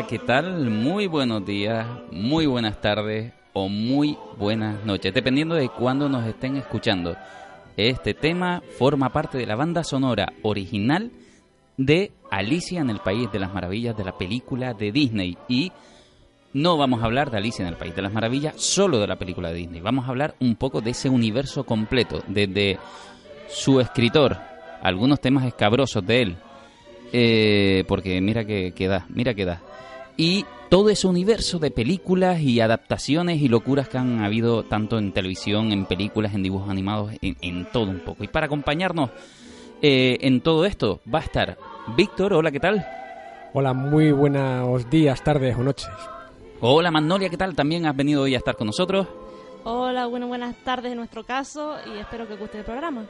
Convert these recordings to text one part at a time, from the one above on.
Hola, ¿qué tal? Muy buenos días, muy buenas tardes o muy buenas noches, dependiendo de cuándo nos estén escuchando. Este tema forma parte de la banda sonora original de Alicia en el País de las Maravillas de la película de Disney y no vamos a hablar de Alicia en el País de las Maravillas solo de la película de Disney, vamos a hablar un poco de ese universo completo, desde su escritor, algunos temas escabrosos de él, eh, porque mira que, que da, mira que da, y todo ese universo de películas y adaptaciones y locuras que han habido tanto en televisión, en películas, en dibujos animados, en, en todo un poco. Y para acompañarnos eh, en todo esto va a estar Víctor, hola, ¿qué tal? Hola, muy buenos días, tardes o noches. Hola Magnolia, ¿qué tal? También has venido hoy a estar con nosotros. Hola, bueno, buenas tardes en nuestro caso y espero que guste el programa.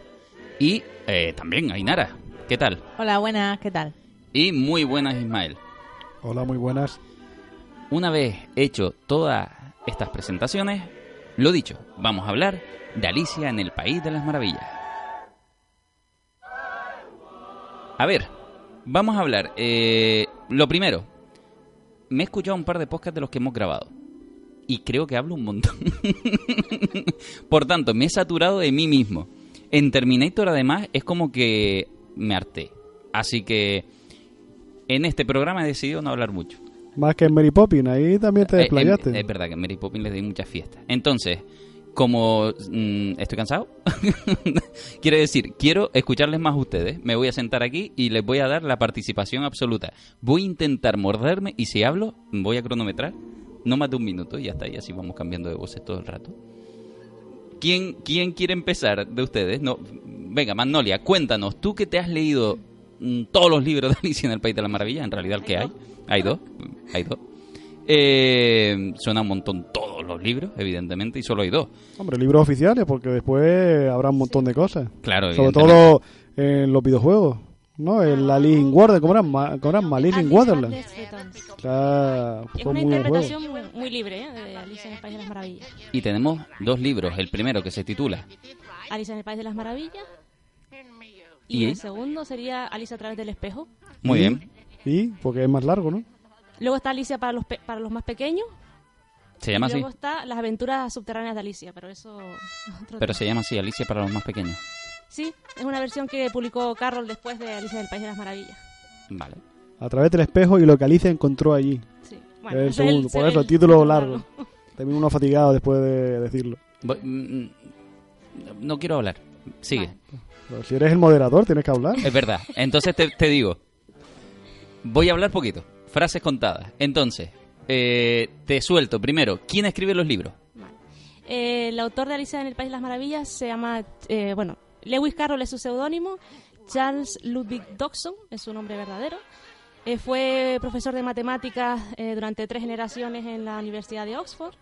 Y eh, también Ainara, ¿qué tal? Hola, buenas, ¿qué tal? Y muy buenas Ismael. Hola, muy buenas. Una vez hecho todas estas presentaciones, lo dicho, vamos a hablar de Alicia en el País de las Maravillas. A ver, vamos a hablar. eh, lo primero, me he escuchado un par de podcasts de los que hemos grabado. Y creo que hablo un montón. Por tanto, me he saturado de mí mismo. En Terminator, además, es como que me harté. Así que en este programa he decidido no hablar mucho. Más que en Mary Poppins, ahí también te Eh, desplayaste. es verdad que en Mary Poppins les doy muchas fiestas. Entonces, como mm, estoy cansado, quiere decir, quiero escucharles más a ustedes. Me voy a sentar aquí y les voy a dar la participación absoluta. Voy a intentar morderme y si hablo, voy a cronometrar. No más de un minuto y ya está. Y así vamos cambiando de voces todo el rato. ¿Quién, ¿Quién quiere empezar de ustedes? No, venga, Magnolia, cuéntanos. Tú que te has leído todos los libros de Alicia en el País de las Maravillas, en realidad el que hay. Hay dos. Hay dos. Eh, suena un montón todos los libros, evidentemente, y solo hay dos. Hombre, libros oficiales, porque después habrá un montón de cosas. Claro, Sobre todo en los videojuegos. ¿No? El Alice in Wonderland, ¿cómo era? Ma- ¿Cómo era? Alice in Wonderland. Claro, Es una interpretación muy, muy libre ¿eh? de Alicia en el País de las Maravillas. Y tenemos dos libros. El primero que se titula Alicia en el País de las Maravillas. ¿Y? Y el segundo sería Alicia a través del espejo. Muy bien. Y, porque es más largo, ¿no? Luego está Alicia para los, pe- para los más pequeños. Se llama y así. luego está Las aventuras subterráneas de Alicia, pero eso... otro Pero tema. se llama así, Alicia para los más pequeños. Sí, es una versión que publicó Carroll después de Alicia en el País de las Maravillas. Vale. A través del espejo y lo que Alicia encontró allí. Sí. el ese segundo, por es eso, el el título largo. También uno fatigado después de decirlo. Voy- mm, mm, no quiero hablar. Sigue. Vale. Pero si eres el moderador, tienes que hablar. Es verdad. Entonces te, te digo. Voy a hablar poquito. Frases contadas. Entonces, eh, te suelto. Primero, ¿quién escribe los libros? Eh, el autor de Alicia en el País de las Maravillas se llama, eh, bueno, Lewis Carroll es su seudónimo, Charles Ludwig Dodson es su nombre verdadero. Eh, fue profesor de matemáticas eh, durante tres generaciones en la Universidad de Oxford.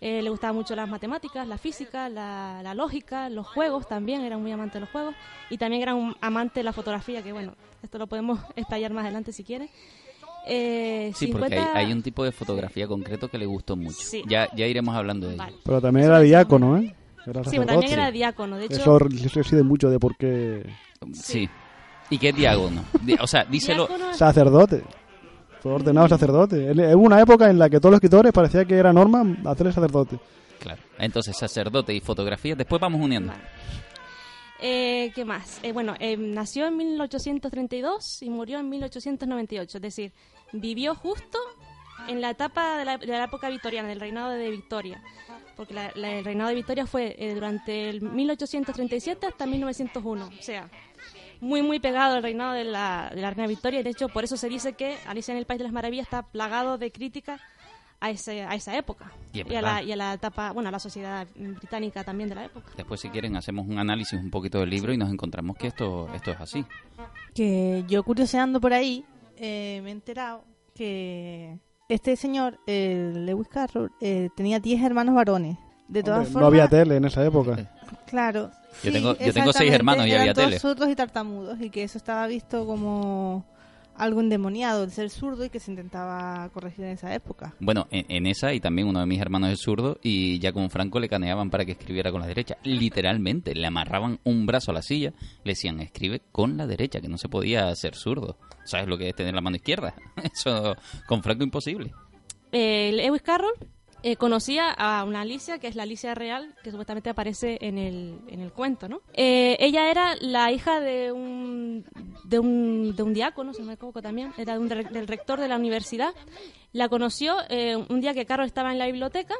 Eh, le gustaban mucho las matemáticas, la física, la, la lógica, los juegos también, era muy amante de los juegos. Y también era un amante de la fotografía, que bueno, esto lo podemos estallar más adelante si quiere. Eh, Sí, porque 50 hay, hay un tipo de fotografía concreto que le gustó mucho. Sí. Ya, ya iremos hablando de ello. Vale. Pero también era diácono, ¿eh? Era Sí, pero también sacerdote. era diácono. De hecho, Eso reside mucho de por qué... Sí. ¿Y qué es diágono? Di- O sea, díselo. diácono- Sacerdote. Fue ordenado sacerdote. Él- Hubo una época en la que todos los escritores parecía que era norma hacerle sacerdote. Claro. Entonces, sacerdote y fotografía. Después vamos uniendo. Vale. Eh, ¿Qué más? Eh, bueno, eh, nació en 1832 y murió en 1898. Es decir, vivió justo en la etapa de la, de la época victoriana, del reinado de Victoria. Porque la- la- el reinado de Victoria fue eh, durante el 1837 hasta 1901. O sea, muy, muy pegado al reinado de la, de la reina Victoria. Y de hecho, por eso se dice que Alicia en el País de las Maravillas está plagado de críticas a, ese, a esa época. Y a, la, y a la etapa, bueno, a la sociedad británica también de la época. Después, si quieren, hacemos un análisis un poquito del libro y nos encontramos que esto, esto es así. Que yo curioseando por ahí eh, me he enterado que este señor, el Lewis Carroll, eh, tenía 10 hermanos varones. De todas Hombre, formas, no había tele en esa época. Claro. Yo tengo- yo tengo seis hermanos y eran había todos tele. y tartamudos y que eso estaba visto como algo endemoniado el ser zurdo y que se intentaba corregir en esa época. Bueno, en, en esa y también uno de mis hermanos es zurdo y ya con Franco le caneaban para que escribiera con la derecha. Literalmente, le amarraban un brazo a la silla, le decían escribe con la derecha, que no se podía ser zurdo. ¿Sabes lo que es tener la mano izquierda? Eso con Franco imposible. Eh, Lewis Carroll eh, conocía a una Alicia, que es la Alicia real, que supuestamente aparece en el, en el cuento, ¿no? Eh, ella era la hija de un, de un, de un diácono, no me equivoco también, era de un del rector de la universidad. La conoció eh, un día que Carol estaba en la biblioteca,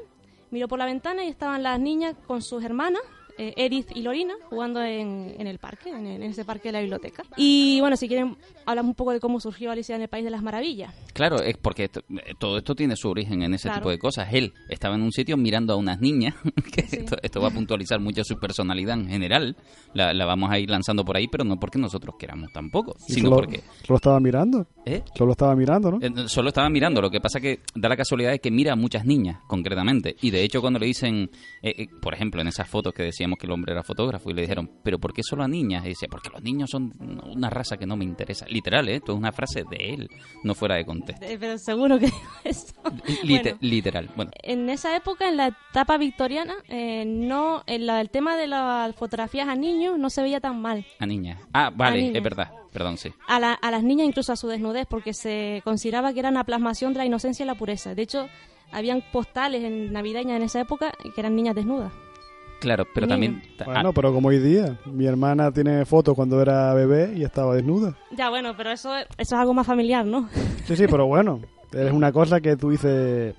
miró por la ventana y estaban las niñas con sus hermanas, eh, Edith y Lorina, jugando en, en el parque, en, en ese parque de la biblioteca. Y bueno, si quieren, hablamos un poco de cómo surgió Alicia en el País de las Maravillas. Claro, es porque esto- eh, todo esto tiene su origen en ese Claro. tipo de cosas. Él estaba en un sitio mirando a unas niñas, que Sí. esto, esto va a puntualizar mucho su personalidad en general. La, la vamos a ir lanzando por ahí, pero no porque nosotros queramos tampoco, sino solo, porque... solo estaba mirando. ¿eh? Solo estaba mirando, ¿no? Eh, Solo estaba mirando, lo que pasa que da la casualidad de que mira a muchas niñas, concretamente. Y de hecho cuando le dicen, eh, eh, por ejemplo, en esas fotos que que el hombre era fotógrafo y le dijeron, pero ¿por qué solo a niñas? Y dice, porque los niños son una raza que no me interesa. Literal, ¿eh? Esto es una frase de él, no fuera de contexto. Eh, pero seguro que dijo eso. Bueno. Literal. Bueno, En esa época, en la etapa victoriana, eh, no, en la- el tema de las fotografías a niños no se veía tan mal. a niñas. Ah, vale, niñas. es verdad. Perdón, sí. A, la- a las niñas incluso a su desnudez, porque se consideraba que era una plasmación de la inocencia y la pureza. De hecho, habían postales en navideñas en esa época que eran niñas desnudas. Claro, pero Niño. también... ta- Bueno, ah, pero como hoy día. Mi hermana tiene fotos cuando era bebé y estaba desnuda. Ya, bueno, pero eso, eso es algo más familiar, ¿no? Sí, sí, pero bueno. Es una cosa que tú dices...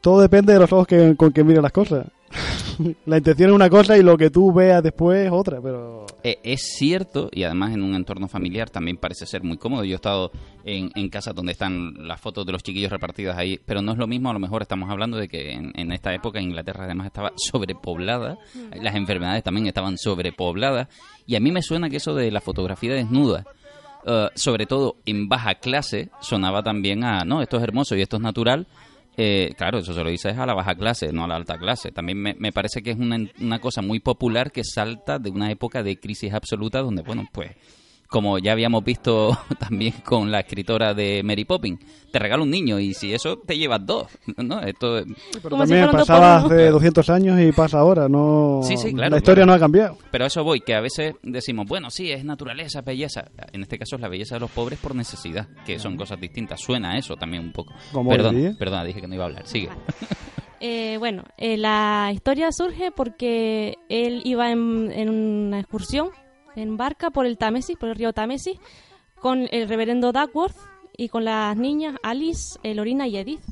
Todo depende de los ojos que, con que mires las cosas. La intención es una cosa y lo que tú veas después es otra, pero... Eh, es cierto, y además en un entorno familiar también parece ser muy cómodo. Yo he estado en, en casa donde están las fotos de los chiquillos repartidas ahí, pero no es lo mismo, a lo mejor estamos hablando de que en, en esta época Inglaterra además estaba sobrepoblada, las enfermedades también estaban sobrepobladas, y a mí me suena que eso de la fotografía desnuda, eh, sobre todo en baja clase, sonaba también a, no, esto es hermoso y esto es natural, eh, claro, eso se lo dices a la baja clase, no a la alta clase. También me, me parece que es una, una cosa muy popular que salta de una época de crisis absoluta donde, bueno, pues, como ya habíamos visto también con la escritora de Mary Poppins, te regala un niño y si eso te llevas dos, ¿no? Esto, Pero Como si también pasaba hace 200 años y pasa ahora, no... Sí, sí, claro, La historia claro. no ha cambiado. pero a eso voy, que a veces decimos, bueno, sí, es naturaleza, belleza. En este caso es la belleza de los pobres por necesidad, que son cosas distintas. Suena a eso también un poco. Perdón, perdona, dije que no iba a hablar. Sigue. Eh, bueno, eh, la historia surge porque él iba en, en una excursión en barca por el Támesis, por el río Támesis, con el reverendo Duckworth y con las niñas Alice, Lorina y Edith.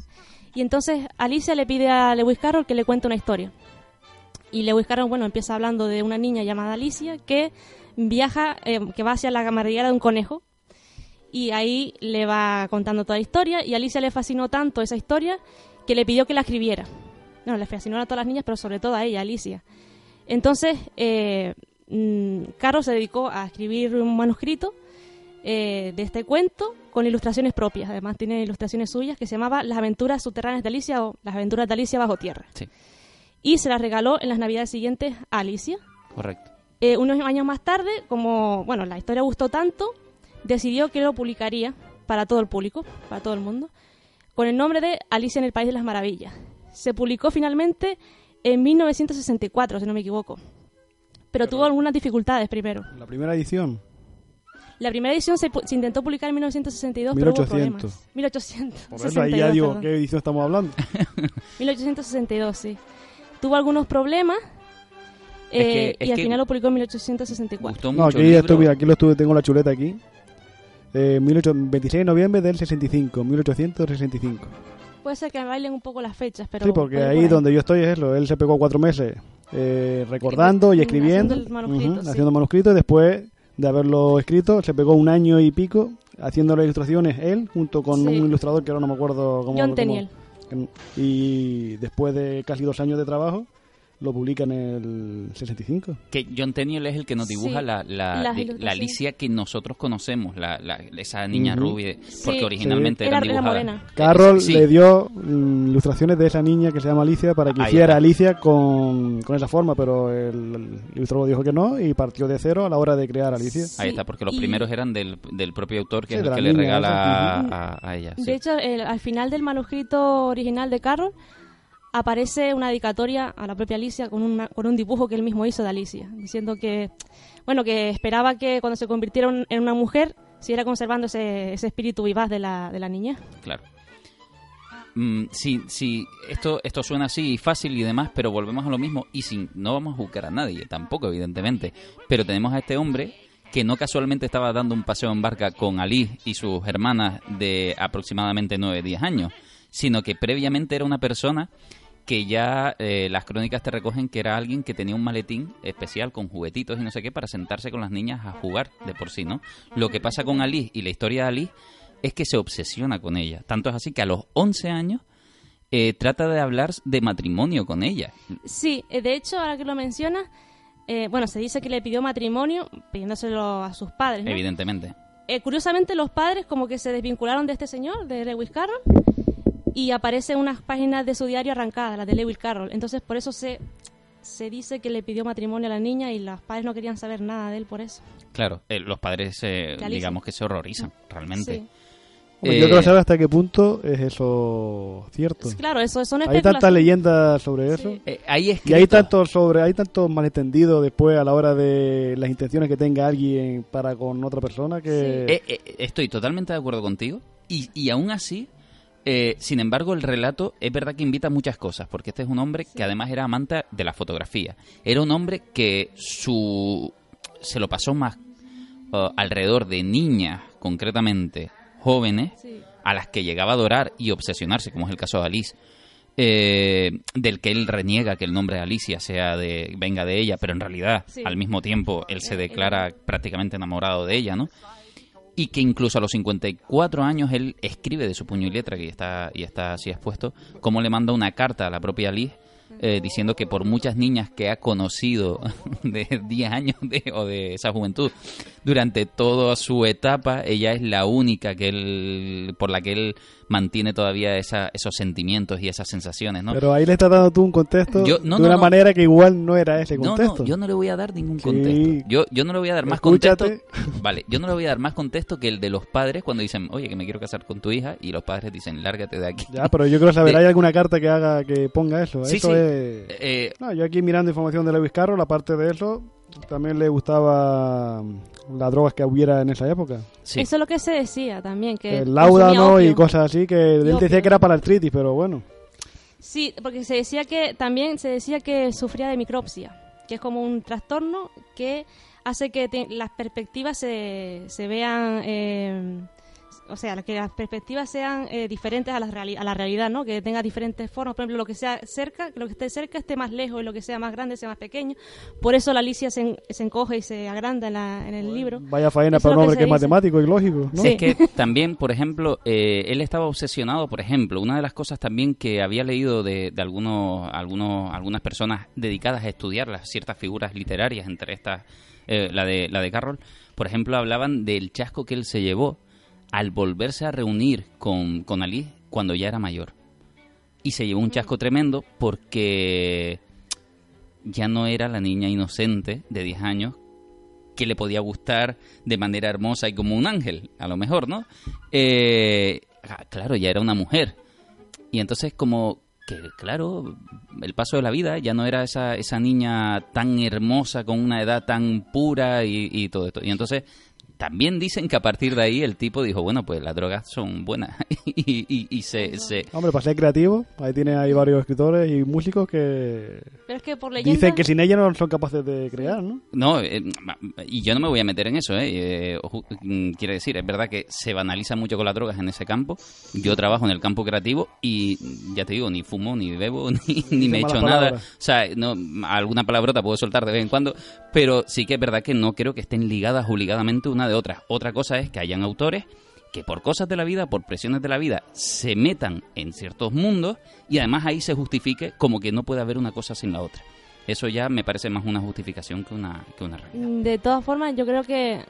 Y entonces Alicia le pide a Lewis Carroll que le cuente una historia. Y Lewis Carroll, bueno, empieza hablando de una niña llamada Alicia que viaja, eh, que va hacia la madriguera de un conejo. Y ahí le va contando toda la historia. Y Alicia le fascinó tanto esa historia que le pidió que la escribiera. No, le fascinó a todas las niñas, pero sobre todo a ella, Alicia. Entonces, eh, mm, Carroll se dedicó a escribir un manuscrito eh, de este cuento con ilustraciones propias. Además, tiene ilustraciones suyas que se llamaba Las aventuras subterráneas de Alicia o Las aventuras de Alicia bajo tierra. Sí, Y se las regaló en las navidades siguientes a Alicia. correcto. Eh, unos años más tarde, como bueno, la historia gustó tanto, decidió que lo publicaría para todo el público, para todo el mundo, con el nombre de Alicia en el País de las Maravillas. Se publicó finalmente en 1964, si no me equivoco. Pero tuvo algunas dificultades primero. La primera edición. La primera edición se, pu- se intentó publicar en 1962, pero hubo 1800. problemas. 1862. Por eso ahí ya digo, perdón. ¿qué edición estamos hablando? 1862, sí. Tuvo algunos problemas Es que- eh, es y al final lo publicó en 1864. Gustó No, mucho aquí, ya estuve, aquí lo estuve, tengo la chuleta aquí. Eh, 18 26 de noviembre del 65, 1865. Puede ser que bailen un poco las fechas, pero... sí, porque ahí donde yo estoy es eso. Él se pegó cuatro meses eh, recordando y escribiendo, haciendo el manuscrito, ujú, sí. haciendo manuscrito. Y después de haberlo escrito, se pegó un año y pico haciendo las ilustraciones él, junto con Sí. un ilustrador que ahora no me acuerdo cómo. John cómo-. Y después de casi dos años de trabajo, lo publica en el 65. Que John Tenniel es el que nos dibuja Sí, la, la, de-. Alicia que nosotros conocemos, la, la- esa niña Ujú. rubia, porque Sí. originalmente Era, eran era morena. Carroll Sí. le dio mm, ilustraciones de esa niña que se llama Alicia para que Ahí hiciera está. Alicia con, con esa forma, pero el, el ilustrador dijo que no y partió de cero a la hora de crear Alicia. Sí. Ahí está, porque los y- primeros eran del, del propio autor, que Sí, es el que le regala a, a ella. sí. De hecho, el- al final del manuscrito original de Carroll aparece una dedicatoria a la propia Alicia con, una- con un dibujo que él mismo hizo de Alicia, diciendo que, bueno, que esperaba que cuando se convirtiera en una mujer siguiera conservando ese, ese espíritu vivaz de la, de la niña. Claro. Mm, sí, sí, esto, esto suena así fácil y demás, pero volvemos a lo mismo y sin, no vamos a juzgar a nadie, tampoco, evidentemente. Pero tenemos a este hombre que no casualmente estaba dando un paseo en barca con Ali y sus hermanas de aproximadamente 9-10 años, sino que previamente era una persona que ya eh, las crónicas te recogen que era alguien que tenía un maletín especial con juguetitos y no sé qué para sentarse con las niñas a jugar de por sí, ¿no? Lo que pasa con Ali y la historia de Ali es que se obsesiona con ella. Tanto es así que a los 11 años eh, trata de hablar de matrimonio con ella. Sí, eh, de hecho, ahora que lo mencionas, eh, bueno, se dice que le pidió matrimonio pidiéndoselo a sus padres. ¿no? Evidentemente. Eh, curiosamente, los padres como que se desvincularon de este señor, de Lewis Carroll, y aparecen unas páginas de su diario arrancadas, las de Lewis Carroll. Entonces, por eso se, se dice que le pidió matrimonio a la niña y los padres no querían saber nada de él por eso. Claro, eh, los padres, eh, digamos que se horrorizan, realmente. Sí. Hombre, Eh, Yo quiero saber hasta qué punto es eso cierto. Es Claro, eso son Hay tantas especulaciones. leyendas sobre eso. Eh, hay Y hay tanto sobre, hay tanto malentendido después a la hora de las intenciones que tenga alguien para con otra persona que Eh, eh, estoy totalmente de acuerdo contigo. Y, y aún así, eh, sin embargo, el relato es verdad que invita a muchas cosas, porque este es un hombre que además era amante de la fotografía. Era un hombre que su se lo pasó más uh, alrededor de niñas, concretamente jóvenes, Sí. a las que llegaba a adorar y obsesionarse, como es el caso de Alice. eh, del que él reniega que el nombre de Alicia sea de venga de ella, pero en realidad Sí. al mismo tiempo él se declara prácticamente enamorado de ella, ¿no? Y que incluso a los 54 años él escribe de su puño y letra, que está, y está así expuesto, cómo le manda una carta a la propia Liz eh, diciendo que por muchas niñas que ha conocido de 10 años de, o de esa juventud, durante toda su etapa, ella es la única que él, por la que él mantiene todavía esa, esos sentimientos y esas sensaciones, ¿no? Pero ahí le estás dando tú un contexto Yo- no, de no, una no. manera que igual no era ese contexto. no, yo no le voy a dar ningún Sí. contexto. Yo, yo no le voy a dar más Escúchate. contexto. Vale, yo no le voy a dar más contexto que el de los padres cuando dicen, oye, que me quiero casar con tu hija, y los padres dicen, lárgate de aquí. Ya, pero yo quiero saber, De- ¿hay alguna carta que haga que ponga eso? Sí, eso sí. es... Eh, No, yo aquí mirando información de Lewis Carroll, aparte de eso, también le gustaba mm, las drogas que hubiera en esa época. sí. Eso es lo que se decía también, que El consumía láudano y cosas así, que él opio. decía que era para el artritis, pero bueno. Sí, porque se decía que también se decía que sufría de micropsia, que es como un trastorno que hace que te- las perspectivas se, se vean, eh, o sea, que las perspectivas sean eh, diferentes a la, reali- a la realidad, ¿no? Que tenga diferentes formas, por ejemplo, lo que sea cerca, que lo que esté cerca esté más lejos y lo que sea más grande sea más pequeño. Por eso la Alicia se, en- se encoge y se agranda en, la- en el libro. Vaya faena Eso para un hombre que que es matemático y lógico, ¿no? Sí. Es que también, por ejemplo, eh, él estaba obsesionado, por ejemplo, una de las cosas también que había leído de, de algunos, algunos, algunas personas dedicadas a estudiar las ciertas figuras literarias, entre estas, eh, la, de, la de Carroll, por ejemplo, hablaban del chasco que él se llevó al volverse a reunir con, con Ali cuando ya era mayor. Y se llevó un chasco tremendo porque ya no era la niña inocente de 10 años que le podía gustar de manera hermosa y como un ángel, a lo mejor, ¿no? Eh, ah, claro, ya era una mujer. Y entonces como que, claro, el paso de la vida ya no era esa, esa niña tan hermosa con una edad tan pura y, y todo esto. Y entonces también dicen que a partir de ahí el tipo dijo, bueno, pues las drogas son buenas. y, y- y se... se Hombre, para ser creativo, ahí tiene ahí varios escritores y músicos que Pero es que por leyenda... dicen que sin ella no son capaces de crear, ¿no? No, eh, y yo no me voy a meter en eso, ¿eh? Eh, mm, quiere decir, es verdad que se banaliza mucho con las drogas en ese campo. Yo trabajo en el campo creativo y mm, ya te digo, ni fumo, ni bebo, ni, ni me echo nada. O sea, no, alguna palabrota puedo soltar de vez en cuando, pero sí que es verdad que no creo que estén ligadas obligadamente una Otra cosa es que hayan autores que por cosas de la vida, por presiones de la vida, se metan en ciertos mundos y además ahí se justifique como que no puede haber una cosa sin la otra. Eso ya me parece más una justificación que una, que una realidad. De todas formas, yo creo que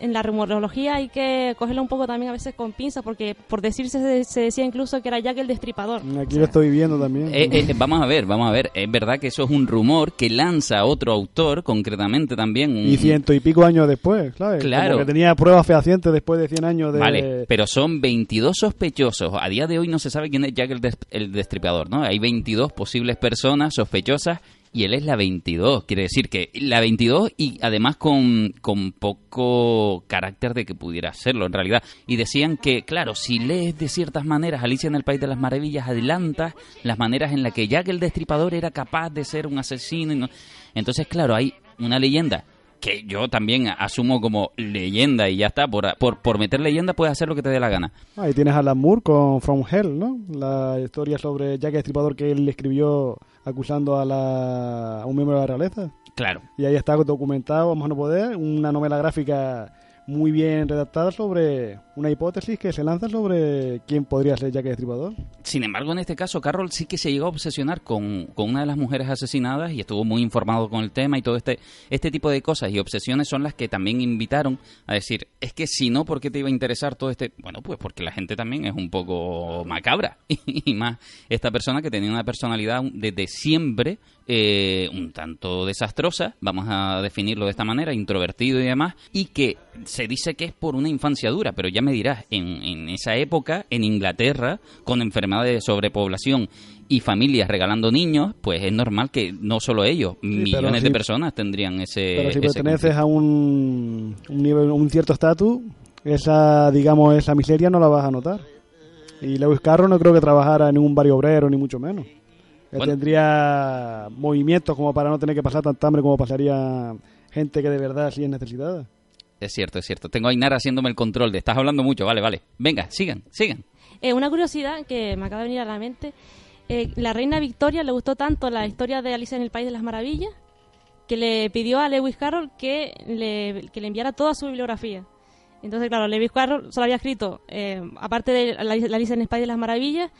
en la rumorología hay que cogerlo un poco también a veces con pinzas, porque por decirse se, se decía incluso que era Jack el Destripador. Aquí lo estoy viendo también. Eh, eh, vamos a ver, vamos a ver. Es verdad que eso es un rumor que lanza otro autor, concretamente también. Un, y ciento y pico años después, ¿sabes? Claro. Como que tenía pruebas fehacientes después de 100 años de... Vale, pero son 22 sospechosos. A día de hoy no se sabe quién es Jack el, des- el Destripador, ¿no? Hay 22 posibles personas sospechosas y él es la 22. Quiere decir que la 22 y además con, con poco carácter de que pudiera serlo en realidad. Y decían que, claro, si lees de ciertas maneras Alicia en el País de las Maravillas, adelantas las maneras en las que Jack el Destripador era capaz de ser un asesino. y no- Entonces, claro, hay una leyenda que yo también asumo como leyenda y ya está. Por, por, por meter leyenda puedes hacer lo que te dé la gana. Ahí tienes a Alan Moore con From Hell, ¿no? La historia sobre Jack el Destripador que él escribió acusando a, la, a un miembro de la realeza. Claro. Y ahí está documentado, vamos a no poder, una novela gráfica muy bien redactada sobre una hipótesis que se lanza sobre quién podría ser Jack el. Sin embargo, en este caso, Carroll sí que se llegó a obsesionar con, con una de las mujeres asesinadas y estuvo muy informado con el tema y todo este, este tipo de cosas y obsesiones son las que también invitaron a decir, es que si no, ¿por qué te iba a interesar todo este? Bueno, pues porque la gente también es un poco macabra y más esta persona que tenía una personalidad desde siempre eh, un tanto desastrosa, vamos a definirlo de esta manera, introvertido y demás, y que se dice que es por una infancia dura, pero ya me dirás, en, en esa época, en Inglaterra, con enfermedades de sobrepoblación y familias regalando niños, pues es normal que no solo ellos, millones de personas tendrían ese... Pero si ese perteneces a un, un nivel, un cierto estatus, esa, digamos, esa miseria no la vas a notar. Y Lewis Carroll no creo que trabajara en un barrio obrero, ni mucho menos. Él Bueno. tendría movimientos como para no tener que pasar tanta hambre como pasaría gente que de verdad sí es necesitada. Es cierto, es cierto. Tengo a Ainara haciéndome el control de estás hablando mucho, vale, vale. Venga, sigan, sigan. Eh, una curiosidad que me acaba de venir a la mente. eh, la reina Victoria le gustó tanto la historia de Alicia en el País de las Maravillas que le pidió a Lewis Carroll que le, que le enviara toda su bibliografía. Entonces, claro, Lewis Carroll solo había escrito, eh, aparte de la, la en el País de las Maravillas,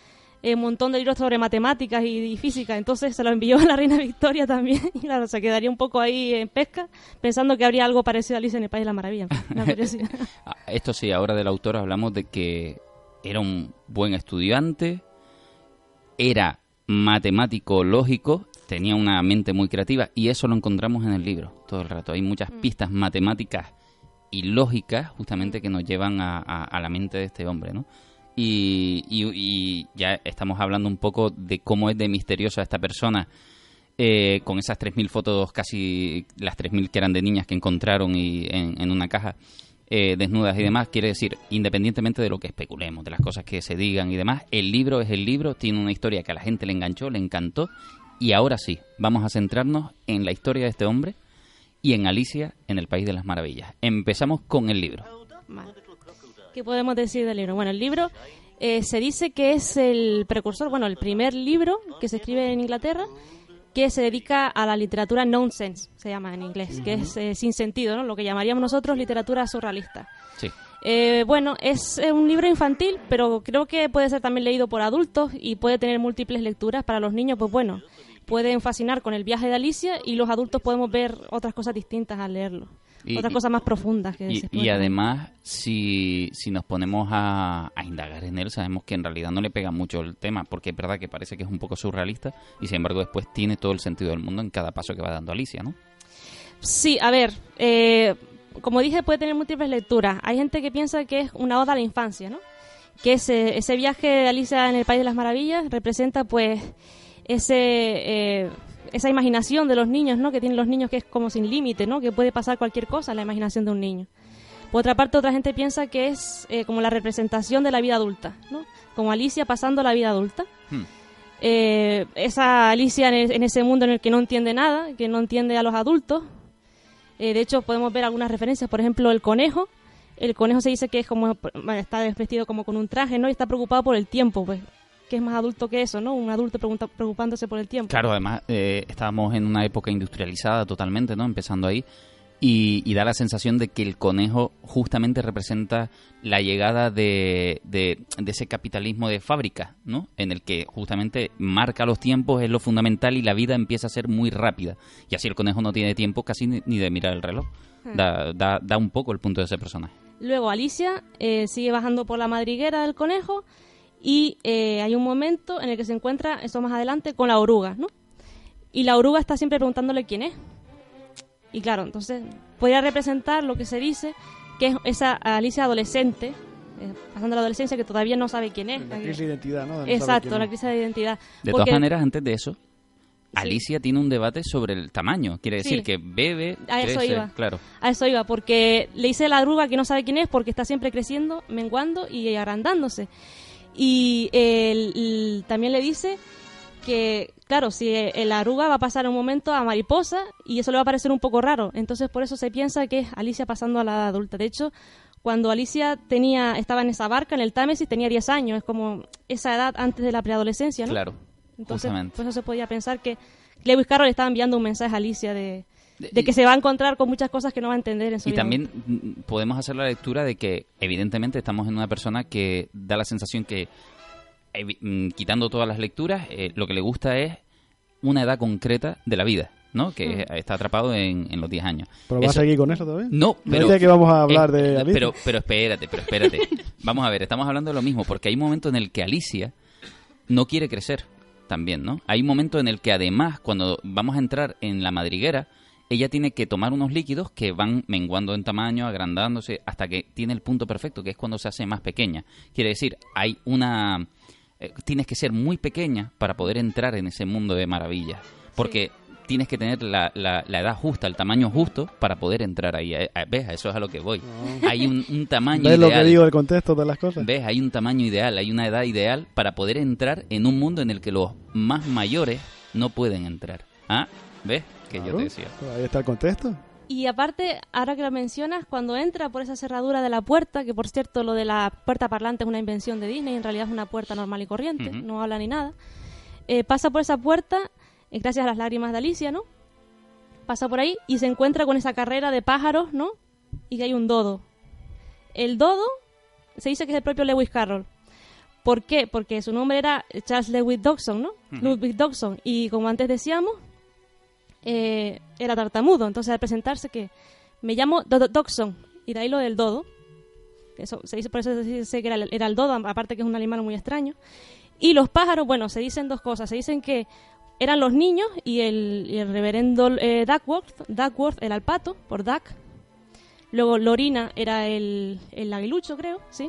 un montón de libros sobre matemáticas y, y física. Entonces se lo envió a la reina Victoria también. Y claro, se quedaría un poco ahí en pesca, pensando que habría algo parecido a Alicia en el País de. Una curiosidad. Ah, Esto sí, ahora del autor hablamos de que era un buen estudiante, era matemático lógico, tenía una mente muy creativa y eso lo encontramos en el libro todo el rato. Hay muchas pistas matemáticas y lógicas justamente que nos llevan a, a- a la mente de este hombre, ¿no? Y, y- y ya estamos hablando un poco de cómo es de misteriosa esta persona eh, con esas 3.000 fotos, casi las 3.000 que eran de niñas que encontraron y en, en una caja eh, desnudas y demás, quiere decir, independientemente de lo que especulemos, de las cosas que se digan y demás, el libro es el libro, tiene una historia que a la gente le enganchó, le encantó, y ahora sí, vamos a centrarnos en la historia de este hombre y en Alicia en el País de las Maravillas. Empezamos con el libro. ¿Qué podemos decir del libro? Bueno, el libro eh, se dice que es el precursor, bueno, el primer libro que se escribe en Inglaterra que se dedica a la literatura nonsense, se llama en inglés, que es eh, sin sentido, ¿no? Lo que llamaríamos nosotros literatura surrealista. Sí. Eh, bueno, es eh, un libro infantil, pero creo que puede ser también leído por adultos y puede tener múltiples lecturas. Para los niños, pues bueno, pueden fascinar con el viaje de Alicia y los adultos podemos ver otras cosas distintas al leerlo. Y- otras cosas más profundas que se Y, y además, si, si nos ponemos a, a indagar en él, sabemos que en realidad no le pega mucho el tema, porque es verdad que parece que es un poco surrealista y sin embargo después tiene todo el sentido del mundo en cada paso que va dando Alicia, ¿no? Sí, a ver, eh, como dije, puede tener múltiples lecturas. Hay gente que piensa que es una oda a la infancia, ¿no? Que ese, ese viaje de Alicia en el País de las Maravillas representa, pues, ese, eh, esa imaginación de los niños, ¿no? Que tienen los niños que es como sin límite, ¿no? Que puede pasar cualquier cosa en la imaginación de un niño. Por otra parte, otra gente piensa que es eh, como la representación de la vida adulta, ¿no? Como Alicia pasando la vida adulta. Hmm. Eh, esa Alicia en, e- en ese mundo en el que no entiende nada, que no entiende a los adultos. Eh, de hecho, podemos ver algunas referencias, por ejemplo, el conejo. El conejo se dice que es como está vestido como con un traje, ¿no? Y está preocupado por el tiempo, pues. Que es más adulto que eso, ¿no? Un adulto pregunta- preocupándose por el tiempo. Claro, además eh, estábamos en una época industrializada totalmente, ¿no? Empezando ahí. y, y da la sensación de que el conejo justamente representa la llegada de, de, de ese capitalismo de fábrica, ¿no? En el que justamente marca los tiempos, es lo fundamental y la vida empieza a ser muy rápida. Y así el conejo no tiene tiempo casi ni, de mirar el reloj. Da, da, da un poco el punto de ese personaje. Luego Alicia eh, sigue bajando por la madriguera del conejo y eh, hay un momento en el que se encuentra, eso más adelante, con la oruga, ¿no? Y la oruga está siempre preguntándole quién es. Y claro, entonces podría representar lo que se dice, que es esa Alicia adolescente, eh, pasando la adolescencia, que todavía no sabe quién es. La crisis de identidad, ¿no? De no saber Exacto, la crisis de identidad. De Porque- todas maneras, antes de eso, Alicia tiene un debate sobre el tamaño. Quiere decir Sí. que bebe, A eso crece, iba. claro. A eso iba, porque le dice a la oruga que no sabe quién es porque está siempre creciendo, menguando y agrandándose. Y el- el- también le dice que, claro, si la oruga va a pasar un momento a mariposa y eso le va a parecer un poco raro. Entonces, por eso se piensa que es Alicia pasando a la edad adulta. De hecho, cuando Alicia tenía estaba en esa barca, en el Támesis, tenía 10 años. Es como esa edad antes de la preadolescencia, ¿no? Claro, Entonces, justamente. por eso se podía pensar que Lewis Carroll le estaba enviando un mensaje a Alicia de, De- que se va a encontrar con muchas cosas que no va a entender en su Y vida también mm, podemos hacer la lectura de que, evidentemente, estamos en una persona que da la sensación que, mm, quitando todas las lecturas, eh, lo que le gusta es una edad concreta de la vida, ¿no? Que Mm. es- está atrapado en, en los 10 años. ¿Pero vas Eso- a seguir con eso todavía? No, pero... decía que íbamos a hablar Eh, de Alicia. Pero, pero espérate, pero espérate. Vamos a ver, estamos hablando de lo mismo, porque hay un momento en el que Alicia no quiere crecer también, ¿no? Hay un momento en el que además, cuando vamos a entrar en la madriguera, ella tiene que tomar unos líquidos que van menguando en tamaño, agrandándose, hasta que tiene el punto perfecto, que es cuando se hace más pequeña. Quiere decir, hay una... eh, tienes que ser muy pequeña para poder entrar en ese mundo de maravillas. Porque tienes que tener la, la- la edad justa, el tamaño justo para poder entrar ahí. Eh, eh, ¿Ves? Eso es a lo que voy. Hay un, un tamaño ¿Ves lo ideal. que digo del contexto de las cosas? ¿Ves? Hay un tamaño ideal, hay una edad ideal para poder entrar en un mundo en el que los más mayores no pueden entrar. ¿Ah? ¿Ves? Que yo te decía. ahí está el contexto. Y aparte, ahora que lo mencionas, cuando entra por esa cerradura de la puerta, que por cierto lo de la puerta parlante es una invención de Disney, en realidad es una puerta normal y corriente, no habla ni nada, eh, pasa por esa puerta, eh, gracias a las lágrimas de Alicia, ¿no? Pasa por ahí y se encuentra con esa carrera de pájaros, ¿no? Y que hay un dodo. El dodo se dice que es el propio Lewis Carroll. ¿Por qué? Porque su nombre era Charles Lewis Dodson, ¿no? Ludwig Dodson. Y como antes decíamos, eh, era tartamudo. Entonces, al presentarse, que me llamo Dodson. Y de ahí lo del dodo. Eso, se dice, por eso se dice que era, el- dodo, aparte que es un animal muy extraño. Y los pájaros, bueno, se dicen dos cosas. Se dicen que eran los niños y el, reverendo eh, Duckworth, Duckworth el pato, por Duck. Luego Lorina era el, el aguilucho, creo, ¿sí?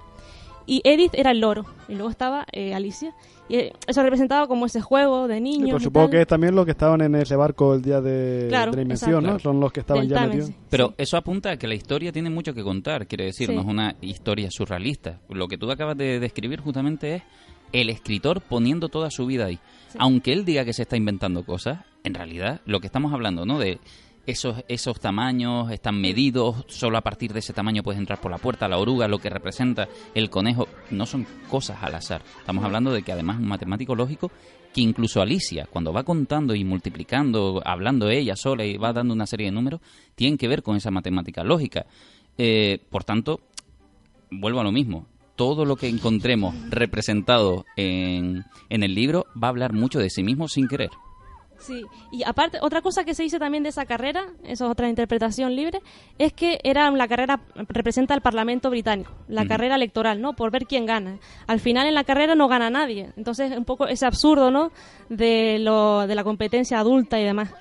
Y Edith era el loro. Y luego estaba eh, Alicia. Y eh, eso representaba como ese juego de Sí, niños. pues y supongo tal. que es también los que estaban en ese barco el día de, Claro, de la invención. ¿no? Son los que estaban Del ya metidos. Pero Sí. eso apunta a que la historia tiene mucho que contar, quiere decir, Sí. no es una historia surrealista. Lo que tú acabas de describir justamente es el escritor poniendo toda su vida ahí. Sí. Aunque él diga que se está inventando cosas, en realidad lo que estamos hablando, ¿no? De esos, esos tamaños están medidos, solo a partir de ese tamaño puedes entrar por la puerta, la oruga, lo que representa el conejo, no son cosas al azar. Estamos hablando de que además es un matemático lógico que incluso Alicia, cuando va contando y multiplicando, hablando ella sola y va dando una serie de números, tienen que ver con esa matemática lógica. Eh, por tanto, vuelvo a lo mismo. Todo lo que encontremos representado en, en el libro va a hablar mucho de sí mismo sin querer. Sí, y aparte, otra cosa que se dice también de esa carrera, eso es otra interpretación libre, es que era la carrera, representa al Parlamento británico, la carrera electoral, ¿no? Por ver quién gana. Al final en la carrera no gana nadie, entonces un poco ese absurdo, ¿no? De, lo, de la competencia adulta y demás.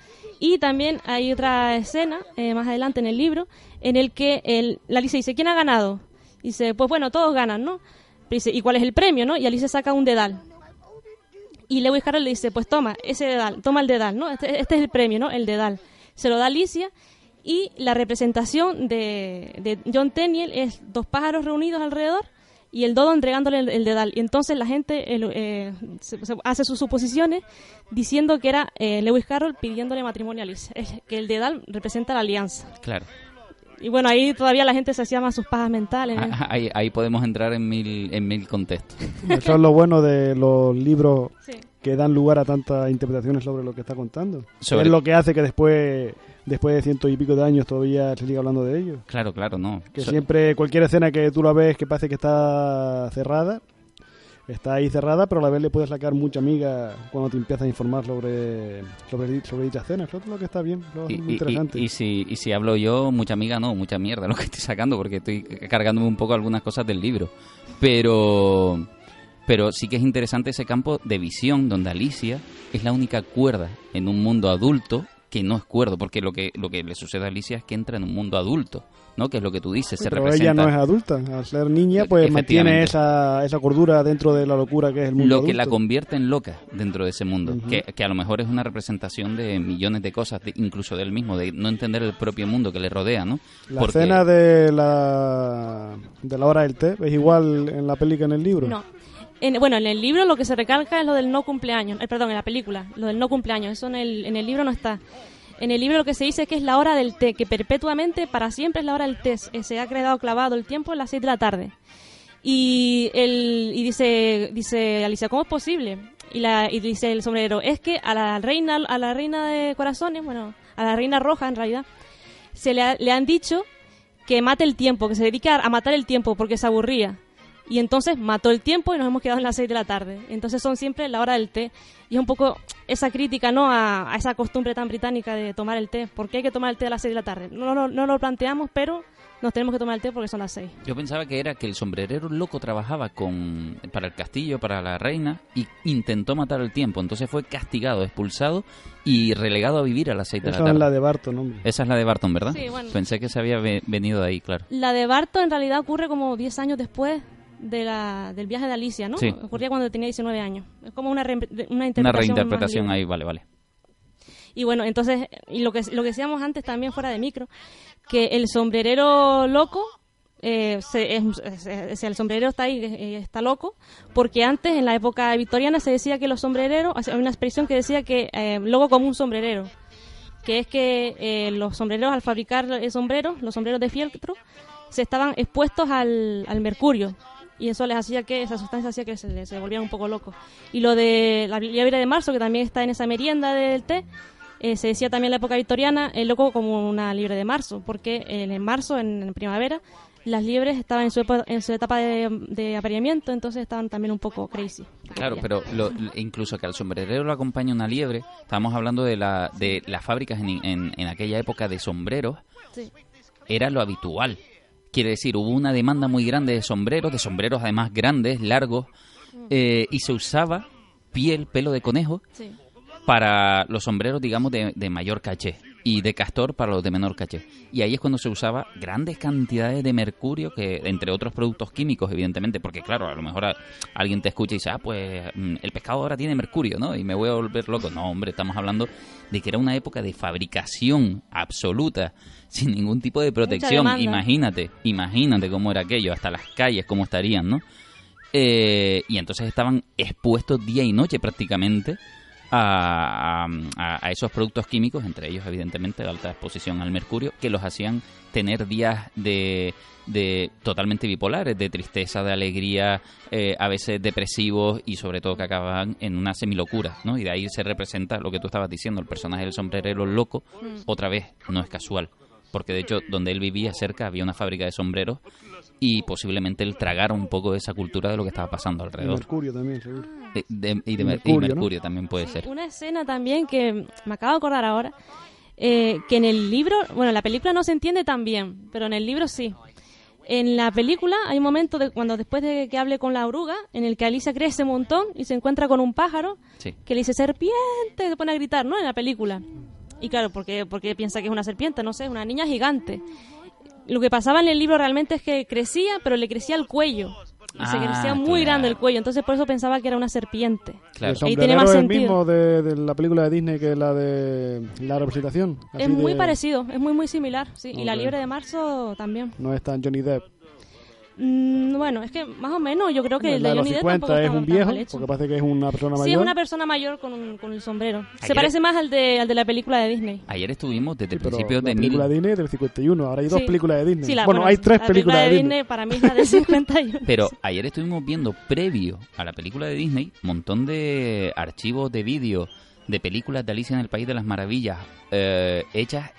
Y también hay otra escena, eh, más adelante en el libro, en el que el, la Alicia dice, ¿quién ha ganado? Y dice, pues bueno, todos ganan, ¿no? Pero dice, ¿y cuál es el premio, no? Y Alicia saca un dedal. Y Lewis Carroll le dice, pues toma, ese dedal, toma el dedal, ¿no? Este, este es el premio, ¿no? El dedal. Se lo da Alicia y la representación de, de John Tenniel es dos pájaros reunidos alrededor y el dodo entregándole el, dedal. Y entonces la gente el, eh, se- hace sus suposiciones diciendo que era eh, Lewis Carroll pidiéndole matrimonio a Alicia, que el dedal representa la alianza. Claro. Y bueno, ahí todavía la gente se hacía más sus pajas mentales. ¿eh? Ahí, ahí podemos entrar en mil, en mil contextos. Eso es lo bueno de los libros Sí. que dan lugar a tantas interpretaciones sobre lo que está contando. Sobre- Es lo que hace que después después de ciento y pico de años todavía se sigue hablando de ellos. Claro, claro, no. Que So- siempre, cualquier escena que tú la ves que parece que está cerrada, está ahí cerrada, pero a la vez le puedes sacar mucha amiga cuando te empiezas a informar sobre, sobre, sobre dicha escena. Eso es lo que está bien, lo Y, interesante. y- y si, y si hablo yo, mucha amiga no, mucha mierda lo que estoy sacando, porque estoy cargándome un poco algunas cosas del libro. Pero, pero sí que es interesante ese campo de visión donde Alicia es la única cuerda en un mundo adulto que no es cuerdo, porque lo que, lo que le sucede a Alicia es que entra en un mundo adulto, ¿no? Que es lo que tú dices, se pero representa. ella no es adulta. Al ser niña, pues Efectivamente. mantiene esa, esa cordura dentro de la locura que es el mundo lo que la convierte en loca dentro de ese mundo, que, que a lo mejor es una representación de millones de cosas, de- incluso de él mismo, de no entender el propio mundo que le rodea, ¿no? La Porque- escena de la, de la hora del té es igual en la peli que en el libro. No. En- bueno, en el libro lo que se recalca es lo del no cumpleaños. eh, perdón, en la película, lo del no cumpleaños. Eso en el, en el libro no está. En el libro lo que se dice es que es la hora del té, que perpetuamente, para siempre es la hora del té. Eh, Se ha quedado clavado el tiempo en las 6 de la tarde. Y, el, y dice, dice Alicia, ¿cómo es posible? Y, la, y dice el sombrero, es que a la reina, a la reina de corazones, bueno, a la reina roja en realidad, se le, ha- le han dicho que mate el tiempo, que se dedique a, a matar el tiempo porque se aburría. Y entonces mató el tiempo y nos hemos quedado en las 6 de la tarde. Entonces son siempre la hora del té. Y es un poco esa crítica ¿no? a, a esa costumbre tan británica de tomar el té. ¿Por qué hay que tomar el té a las 6 de la tarde? No, no, no lo planteamos, pero nos tenemos que tomar el té porque son las 6. Yo pensaba que era que el sombrerero loco trabajaba con para el castillo, para la reina, y intentó matar el tiempo. Entonces fue castigado, expulsado y relegado a vivir a las 6 de la Esa tarde. es la de Barton, hombre. Esa es la de Barton, ¿verdad? Sí, bueno. Pensé que se había ve- venido de ahí, claro. La de Barto en realidad ocurre como 10 años después de la, del viaje de Alicia, ¿no? Sí. Ocurría cuando tenía 19 años. Es como una, re- una interpretación. Una reinterpretación ahí, vale, vale. Y bueno, entonces, y lo que, lo que decíamos antes también fuera de micro, que el sombrerero loco, eh, se- es- es- el sombrerero está ahí, eh, está loco, porque antes, en la época victoriana, se decía que los sombrereros, había una expresión que decía que eh, loco como un sombrerero, que es que eh, los sombreros al fabricar sombreros, los sombreros de fieltro, se estaban expuestos al, al mercurio. Y eso les hacía que, esa sustancia hacía que se, se volvieran un poco locos. Y lo de la liebre de marzo, que también está en esa merienda del té, eh, se decía también en la época victoriana el loco como una liebre de marzo, porque en, en marzo, en, en primavera, las liebres estaban en su, epo- en su etapa de, de apareamiento, entonces estaban también un poco crazy. Claro, pero lo- incluso que al sombrerero lo acompaña una liebre, estábamos hablando de, la, de las fábricas en, en- en aquella época de sombreros, Sí. era lo habitual. Quiere decir, hubo una demanda muy grande de sombreros, de sombreros además grandes, largos, eh, y se usaba piel, pelo de conejo, Sí. para los sombreros, digamos, de, de mayor caché y de castor para los de menor caché. Y ahí es cuando se usaba grandes cantidades de mercurio, que entre otros productos químicos, evidentemente, porque claro, a lo mejor a- alguien te escucha y dice, ah, pues mm, el pescado ahora tiene mercurio, ¿no? Y me voy a volver loco. No, hombre, estamos hablando de que era una época de fabricación absoluta, sin ningún tipo de protección. Imagínate, imagínate cómo era aquello, hasta las calles cómo estarían, ¿no? Eh, y entonces estaban expuestos día y noche prácticamente a, a- a esos productos químicos, entre ellos evidentemente de alta exposición al mercurio, que los hacían tener días de, de totalmente bipolares, de tristeza, de alegría, eh, a veces depresivos y sobre todo que acababan en una semilocura, ¿no? Y de ahí se representa lo que tú estabas diciendo, el personaje del sombrerero loco, otra vez, no es casual. Porque de hecho, donde él vivía cerca había una fábrica de sombreros y posiblemente él tragara un poco de esa cultura de lo que estaba pasando Y alrededor. Mercurio también, seguro. Eh, de- y, de- Y y Mercurio, también puede ser. Una escena también que me acabo de acordar ahora, eh, que en el libro, bueno, en la película no se entiende tan bien, pero en el libro sí. En la película hay un momento de cuando después de que hable con la oruga, en el que Alicia crece un montón y se encuentra con un pájaro Sí. que le dice serpiente, se pone a gritar, ¿no? En la película. Y claro, porque porque piensa que es una serpiente, no sé, es una niña gigante. Lo que pasaba en el libro realmente es que crecía, pero le crecía el cuello. Y se Ah, crecía muy claro. grande el cuello, entonces por eso pensaba que era una serpiente. Claro. El Ahí tiene sombrerero más es el sentido. mismo de, de la película de Disney que la de la representación. Es muy de- parecido, es muy muy similar, sí. Y la liebre de marzo también. No es tan Johnny Depp. Mm, bueno, es que más o menos yo creo que el la de Johnny Depp tampoco 50 es un tan viejo, mal hecho. porque parece que es una persona mayor. Sí, es una persona mayor con, un- con el sombrero. Se Ayer- parece más al de, al de la película de Disney. Ayer estuvimos desde Sí, pero principios la de mil... película de Disney es del 51. Ahora hay dos Sí. películas de Disney. Sí, la- bueno, hay tres la películas película de Disney. para mí es la del 51. Pero ayer estuvimos viendo previo a la película de Disney un montón de archivos de vídeo de películas de Alicia en el País de las Maravillas eh, hechas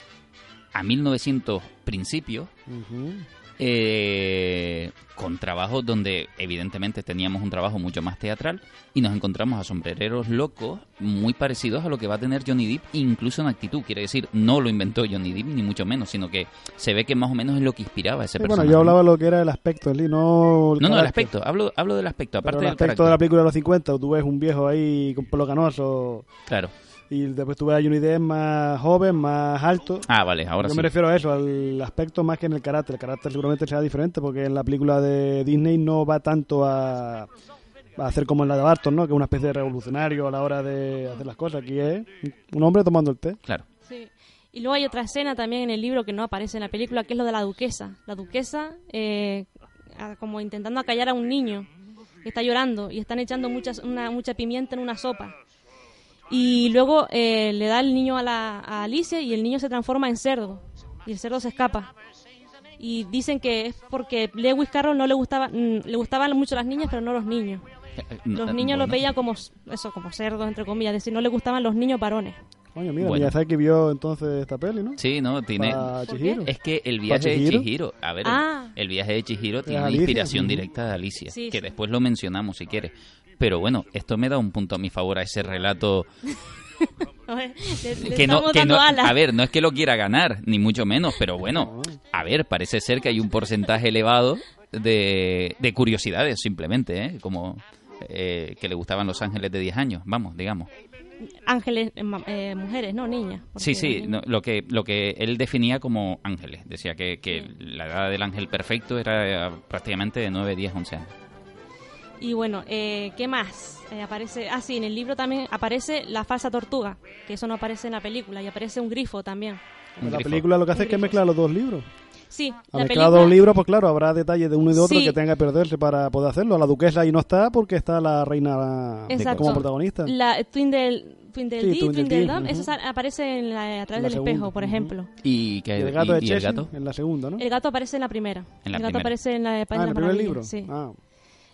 a 1900 principios, Ujú. Eh, con trabajos donde evidentemente teníamos un trabajo mucho más teatral y nos encontramos a sombrereros locos muy parecidos a lo que va a tener Johnny Depp, incluso en actitud. Quiere decir, no lo inventó Johnny Depp, ni mucho menos, sino que se ve que más o menos es lo que inspiraba a ese Sí, personaje. bueno, yo hablaba lo que era el aspecto no el No, no, el aspecto. Hablo, hablo del aspecto, Pero aparte el del aspecto de la película de los 50, tú ves un viejo ahí con pelo canoso Claro. Y después tú ves a Johnny Depp más joven, más alto. Ah, vale, ahora Yo sí. me refiero a eso, al aspecto más que en el carácter. El carácter seguramente será diferente porque en la película de Disney no va tanto a, a hacer como en la de Barton, ¿no? Que es una especie de revolucionario a la hora de hacer las cosas. Aquí es un hombre tomando el té. Claro. Sí. Y luego hay otra escena también en el libro que no aparece en la película, que es lo de la duquesa. La duquesa, eh, a- como intentando acallar a un niño que está llorando y están echando muchas, una, mucha pimienta en una sopa. Y luego eh, le da el niño a, la, a Alicia y el niño se transforma en cerdo. Y el cerdo se escapa. Y dicen que es porque Lewis Carroll no le gustaba, mm, le gustaban mucho las niñas, pero no los niños. Los niños los veían como eso, como cerdos entre comillas, es decir, no le gustaban los niños varones. Coño, mira, Bueno. Miyazaki vio entonces esta peli, ¿no? Sí, no, tiene... Pa' ¿Por Chihiro. Es que el viaje de Chihiro? A ver, el- Ah. el, viaje de Chihiro tiene inspiración directa de Alicia, Sí, que sí. después lo mencionamos si quieres. Pero bueno, esto me da un punto a mi favor a ese relato Le- le que no, que no, a ver, no es que lo quiera ganar, ni mucho menos, pero bueno, a ver, parece ser que hay un porcentaje elevado de, de curiosidades simplemente, ¿eh? como eh, que le gustaban los ángeles de 10 años, vamos, digamos. Ángeles, eh, ma- eh, mujeres, no niñas. Sí, sí, no, lo que lo que él definía como ángeles, decía que, que la edad del ángel perfecto era eh, prácticamente de 9, 10, 11 años. Y bueno, eh, ¿qué más? Eh, aparece, ah, sí, en el libro también aparece la falsa tortuga, que eso no aparece en la película, y aparece un grifo también. Un la grifo. película lo que hace es que grifo, mezcla los dos libros. Sí, A la película... dos libros, pues claro, habrá detalles de uno y de otro Sí. que tenga que perderse para poder hacerlo. La duquesa ahí no está porque está la reina Exacto. como protagonista. La Twindle, Twindle Sí, Dee, Twindle Twindle Dee, Dum, ujú. eso aparece en la- a través La del segunda, espejo, por ejemplo. ¿Y, que, Y el gato y- de y el gato? en la segunda, ¿no? El gato aparece en la primera. En la el gato primera. aparece en la País ah, en el primer libro. Sí. Ah,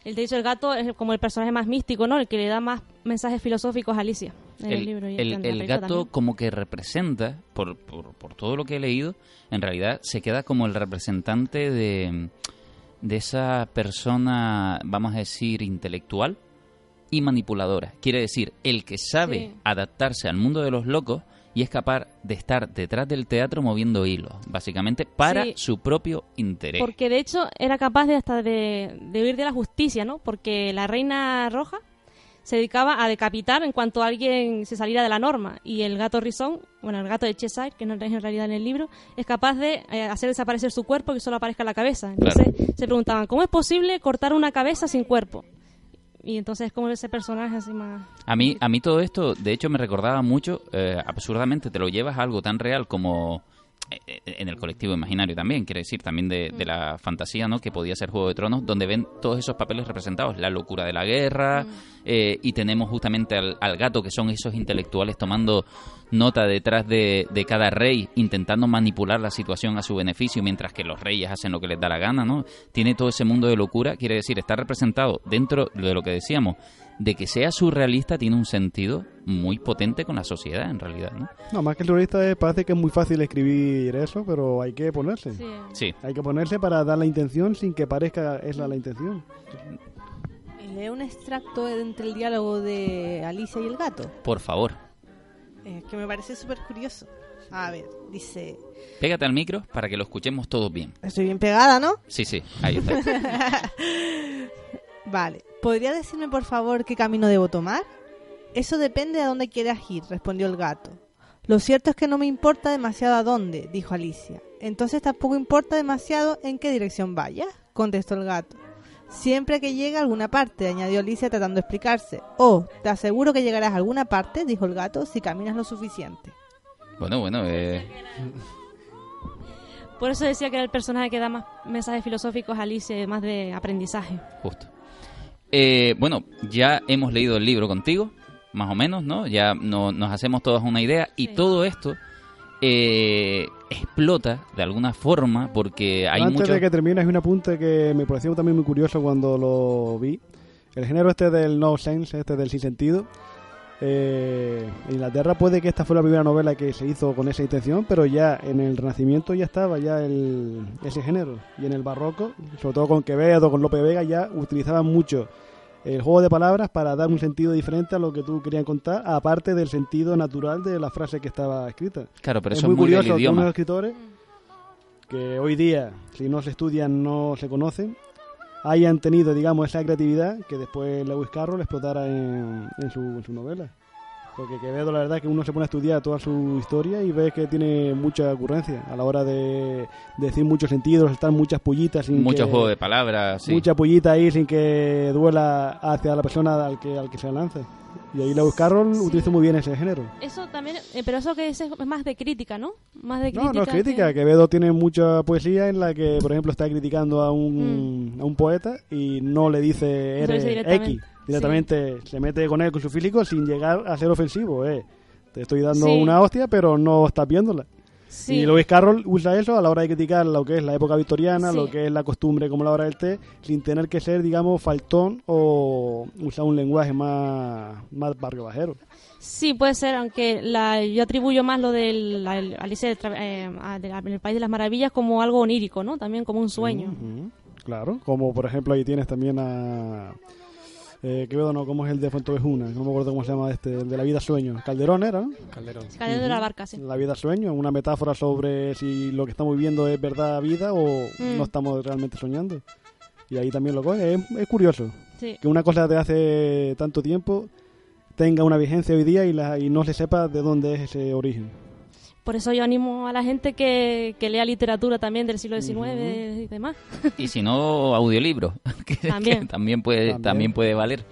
El, el gato es como el personaje más místico, ¿no? El que le da más mensajes filosóficos a Alicia en el, el, libro. y el- en gato también. como que representa, por, por, por todo lo que he leído, en realidad se queda como el representante de, de esa persona, vamos a decir, intelectual y manipuladora. Quiere decir, el que sabe Sí. adaptarse al mundo de los locos y es capaz de estar detrás del teatro moviendo hilos, básicamente para Sí. su propio interés. Porque de hecho era capaz de hasta de, de huir de la justicia, ¿no? Porque la reina roja se dedicaba a decapitar en cuanto alguien se saliera de la norma. Y el gato rizón, bueno, el gato de Cheshire, que no es en realidad en el libro, es capaz de eh, hacer desaparecer su cuerpo y que solo aparezca la cabeza. Entonces se preguntaban, ¿cómo es posible cortar una cabeza sin cuerpo? Y entonces es como ese personaje así más... A mí, a mí todo esto, de hecho, me recordaba mucho, eh, absurdamente, te lo llevas a algo tan real como eh, eh, en el colectivo imaginario también, quiere decir, también de, de la fantasía, ¿no? Que podía ser Juego de Tronos, donde ven todos esos papeles representados, la locura de la guerra, eh, y tenemos justamente al, al gato, que son esos intelectuales tomando nota detrás de, de cada rey, intentando manipular la situación a su beneficio, mientras que los reyes hacen lo que les da la gana, ¿no? Tiene todo ese mundo de locura, quiere decir, está representado dentro de lo que decíamos, de que sea surrealista tiene un sentido muy potente con la sociedad, en realidad, ¿no? no, más que el surrealista es- parece que es muy fácil escribir eso, pero hay que ponerse. Sí. Sí, Hay que ponerse para dar la intención sin que parezca esa la intención. Lee un extracto entre el diálogo de Alicia y el gato, por favor, eh, que me parece súper curioso. A ver, dice... pégate al micro para que lo escuchemos todos bien. Estoy bien pegada, ¿no? Sí, sí, ahí está. Vale. ¿Podría decirme, por favor, qué camino debo tomar? Eso depende a dónde quieras ir, respondió el gato. Lo cierto es que no me importa demasiado a dónde, dijo Alicia. Entonces tampoco importa demasiado en qué dirección vaya, contestó el gato. Siempre que llegue a alguna parte, añadió Alicia tratando de explicarse. Oh, te aseguro que llegarás a alguna parte, dijo el gato, si caminas lo suficiente. Bueno, bueno, eh, Por eso decía que era el personaje que da más mensajes filosóficos a Alicia y más de aprendizaje. justo. Eh, bueno, ya hemos leído el libro contigo, más o menos, ¿no? Ya no- nos hacemos todas una idea y todo esto eh, explota de alguna forma porque hay Antes mucho... de que termine, hay un apunte que me pareció también muy curioso cuando lo vi. El género este del no sense, este del sin sentido, eh, en Inglaterra puede que esta fue la primera novela que se hizo con esa intención, pero ya en el Renacimiento ya estaba ya el, ese género. Y en el Barroco, sobre todo con Quevedo, con Lope Vega, ya utilizaban mucho el juego de palabras para dar un sentido diferente a lo que tú querías contar, aparte del sentido natural de la frase que estaba escrita. Claro, pero es eso muy es muy del curioso que unos escritores que hoy día, si no se estudian, no se conocen, hayan tenido, digamos, esa creatividad que después Lewis Carroll explotara en, en su, en su novela. Porque Quevedo, la verdad, es que uno se pone a estudiar toda su historia y ve que tiene mucha ocurrencia a la hora de, de decir muchos sentidos, estar muchas pullitas sin Mucho que- juego de palabras, sí. mucha pullita ahí sin que duela hacia la persona al que, al que se lance. Y ahí Lewis Carroll utiliza muy bien ese género. Eso también, eh, pero eso que es, es más de crítica, ¿no? Más de No, crítica. no es crítica. que- Quevedo tiene mucha poesía en la que, por ejemplo, está criticando a un, a un poeta y no le dice eres dice directamente. Directamente se mete con él, con su físico, sin llegar a ser ofensivo. Eh. Te estoy dando Sí. una hostia, pero no estás viéndola. Sí. Y Lewis Carroll usa eso a la hora de criticar lo que es la época victoriana, Sí. lo que es la costumbre como la hora del té, sin tener que ser, digamos, faltón o usar un lenguaje más, más barrio bajero. Sí, puede ser, aunque la, yo atribuyo más lo del la- el- Alicia Tra- eh, a- de la- el País de las Maravillas como algo onírico, ¿no? También como un sueño. Claro, como por ejemplo ahí tienes también a... Eh, Quevedo no, ¿cómo es el de Fuentevejuna? No me acuerdo cómo se llama este, el de la vida sueño. Calderón era, ¿no? Calderón. Cayendo de la barca, sí. La vida sueño, una metáfora sobre si lo que estamos viviendo es verdad vida o Mm. no estamos realmente soñando. Y ahí también lo coge. Es, es curioso Sí. que una cosa de hace tanto tiempo tenga una vigencia hoy día y, la, y no se sepa de dónde es ese origen. Por eso yo animo a la gente que, que lea literatura también del siglo XIX y demás. Y si no, audiolibro, que, que También. también puede, También. también puede valer.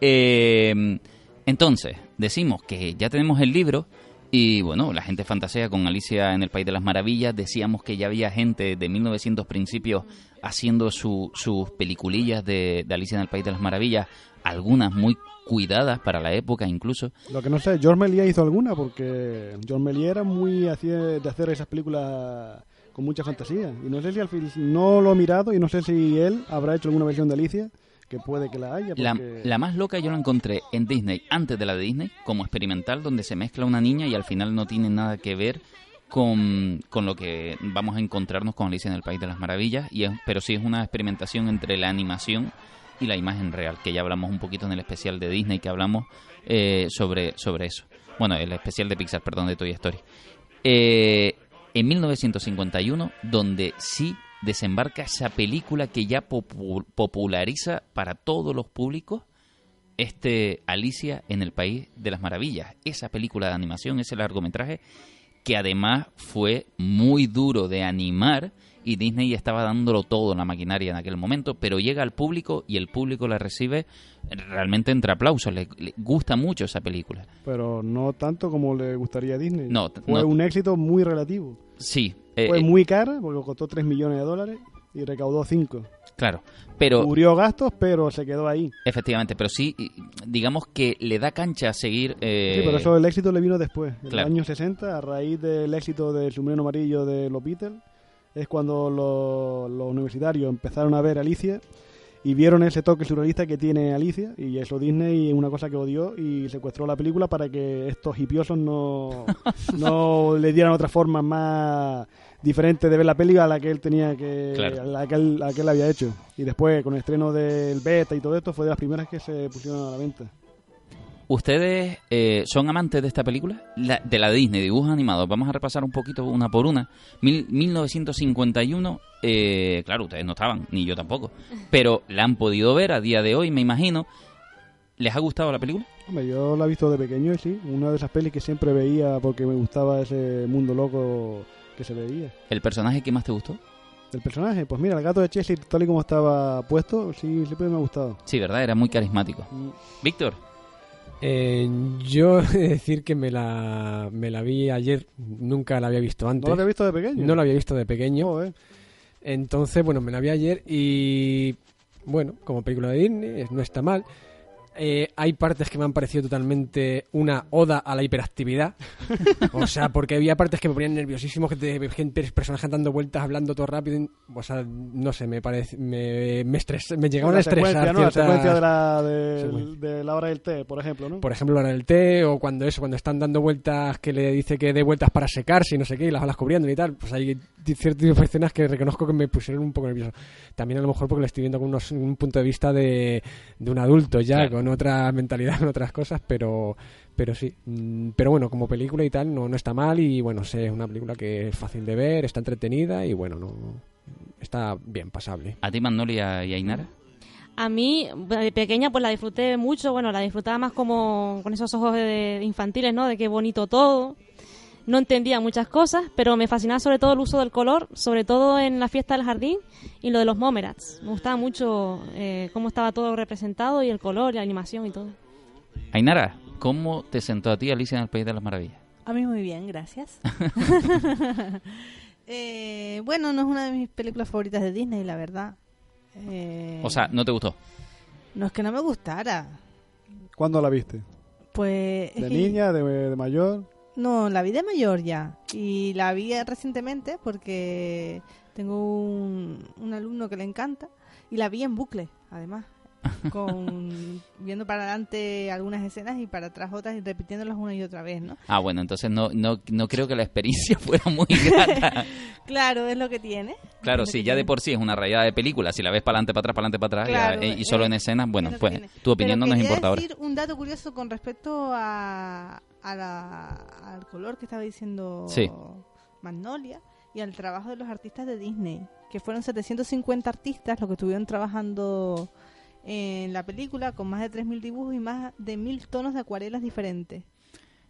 Eh, entonces, decimos que ya tenemos el libro y bueno, la gente fantasea con Alicia en el País de las Maravillas. Decíamos que ya había gente de 1900 principios haciendo su- sus peliculillas de, de Alicia en el País de las Maravillas, algunas muy cuidadas para la época incluso. Lo que no sé, George Méliès hizo alguna porque George Méliès era muy así de hacer esas películas con mucha fantasía. Y no sé si al fin, no lo he mirado y no sé si él habrá hecho alguna versión de Alicia, que puede que la haya. La más loca yo la encontré en Disney, antes de la de Disney, como experimental, donde se mezcla una niña y al final no tiene nada que ver con, con lo que vamos a encontrarnos con Alicia en el País de las Maravillas, y es- pero sí es una experimentación entre la animación y la imagen real, que ya hablamos un poquito en el especial de Disney, que hablamos eh, sobre, sobre eso. Bueno, el especial de Pixar, perdón, de Toy Story. Eh, en 1951, donde sí desembarca esa película que ya popu- populariza para todos los públicos este Alicia en el País de las Maravillas. Esa película de animación, ese largometraje, que además fue muy duro de animar y Disney estaba dándolo todo en la maquinaria en aquel momento, pero llega al público y el público la recibe realmente entre aplausos. Le, le gusta mucho esa película. Pero no tanto como le gustaría a Disney. No, Fue no. un éxito muy relativo. Sí, eh, Fue eh, muy cara porque costó 3 millones de dólares y recaudó 5. claro. Pero Cubrió gastos, pero se quedó ahí. Efectivamente, pero sí, digamos que le da cancha a seguir. eh, Sí, pero eso el éxito le vino después. En claro. los años 60, a raíz del éxito del submarino amarillo de los Beatles, es cuando los, los universitarios empezaron a ver Alicia y vieron ese toque surrealista que tiene Alicia y eso Disney es una cosa que odió y secuestró la película para que estos hipiosos no, no le dieran otra forma más diferente de ver la peli a la que él tenía que Claro. a la que él, a la que él había hecho y después con el estreno del beta y todo esto fue de las primeras que se pusieron a la venta ¿Ustedes eh, son amantes de esta película? La- de la Disney, dibujos animados. Vamos a repasar un poquito una por una. Mil- 1951, eh, claro, ustedes no estaban, ni yo tampoco. Pero la han podido ver a día de hoy, me imagino. ¿Les ha gustado la película? Hombre, yo la he visto de pequeño sí, una de esas pelis que siempre veía porque me gustaba ese mundo loco que se veía. ¿El personaje que más te gustó? El personaje, pues mira, el gato de Chelsea, tal y como estaba puesto, sí, siempre me ha gustado. Sí, ¿verdad? Era muy carismático. Mm, Víctor, Eh, yo he de decir que me la, me la vi ayer, nunca la había visto ¿No antes. lo había visto de pequeño? No la había visto de pequeño. Entonces, bueno, me la vi ayer y, bueno, como película de Disney, no está mal. Eh, hay partes que me han parecido totalmente una oda a la hiperactividad. o sea, porque había partes que me ponían nerviosísimo, que gente, personajes dando vueltas, hablando todo rápido. O sea, no sé, me parece, me, me, estres, me llegaban la a estresar. secuencia, ¿no? La ciertas- secuencia de la, de, de la hora del té, por ejemplo, ¿no? Por ejemplo, la del té, o cuando eso, cuando están dando vueltas, que le dice que dé vueltas para secarse y no sé qué, y las balas cubriendo y tal. Pues hay de escenas que reconozco que me pusieron un poco nervioso. También a lo mejor porque lo estoy viendo con unos- un punto de vista de, de un adulto ya, Claro. con otra mentalidad, con otras cosas, pero pero sí. Mm, Pero bueno, como película y tal, no, no está mal y bueno, sé, es una película que es fácil de ver, está entretenida y bueno, no está bien pasable. ¿A ti, Magnolia y Ainara? A mí, de pequeña, pues la disfruté mucho. Bueno, la disfrutaba más como con esos ojos de, infantiles, ¿no? De qué bonito todo. No entendía muchas cosas, pero me fascinaba sobre todo el uso del color, sobre todo en la fiesta del jardín y lo de los Momerats. Me gustaba mucho eh, cómo estaba todo representado y el color y la animación y todo. Ainara, ¿cómo te sentó a ti Alicia en el País de las Maravillas? A mí muy bien, gracias. Eh, bueno, no es una de mis películas favoritas de Disney, la verdad. Eh, O sea, ¿no te gustó? no es que no me gustara. ¿Cuándo la viste? Pues. es ¿De niña? De, de mayor? No, la vi de mayor ya. Y la vi recientemente porque tengo un, un alumno que le encanta. Y la vi en bucle, además. Con, viendo para adelante algunas escenas y para atrás otras y repitiéndolas una y otra vez, ¿no? Ah, bueno, entonces no, no, no creo que la experiencia fuera muy grata. Claro, es lo que tiene. Claro, sí, ya de por sí es una rayada de película. Si la ves para adelante, para atrás, para adelante, para atrás, ya, eh, y solo eh, en escenas, bueno, es pues tu opinión Pero no nos importa ahora. decir un dato curioso con respecto a, a la- al color que estaba diciendo Sí. Magnolia y al trabajo de los artistas de Disney, que fueron 750 artistas los que estuvieron trabajando en la película con más de 3.000 dibujos y más de 1.000 tonos de acuarelas diferentes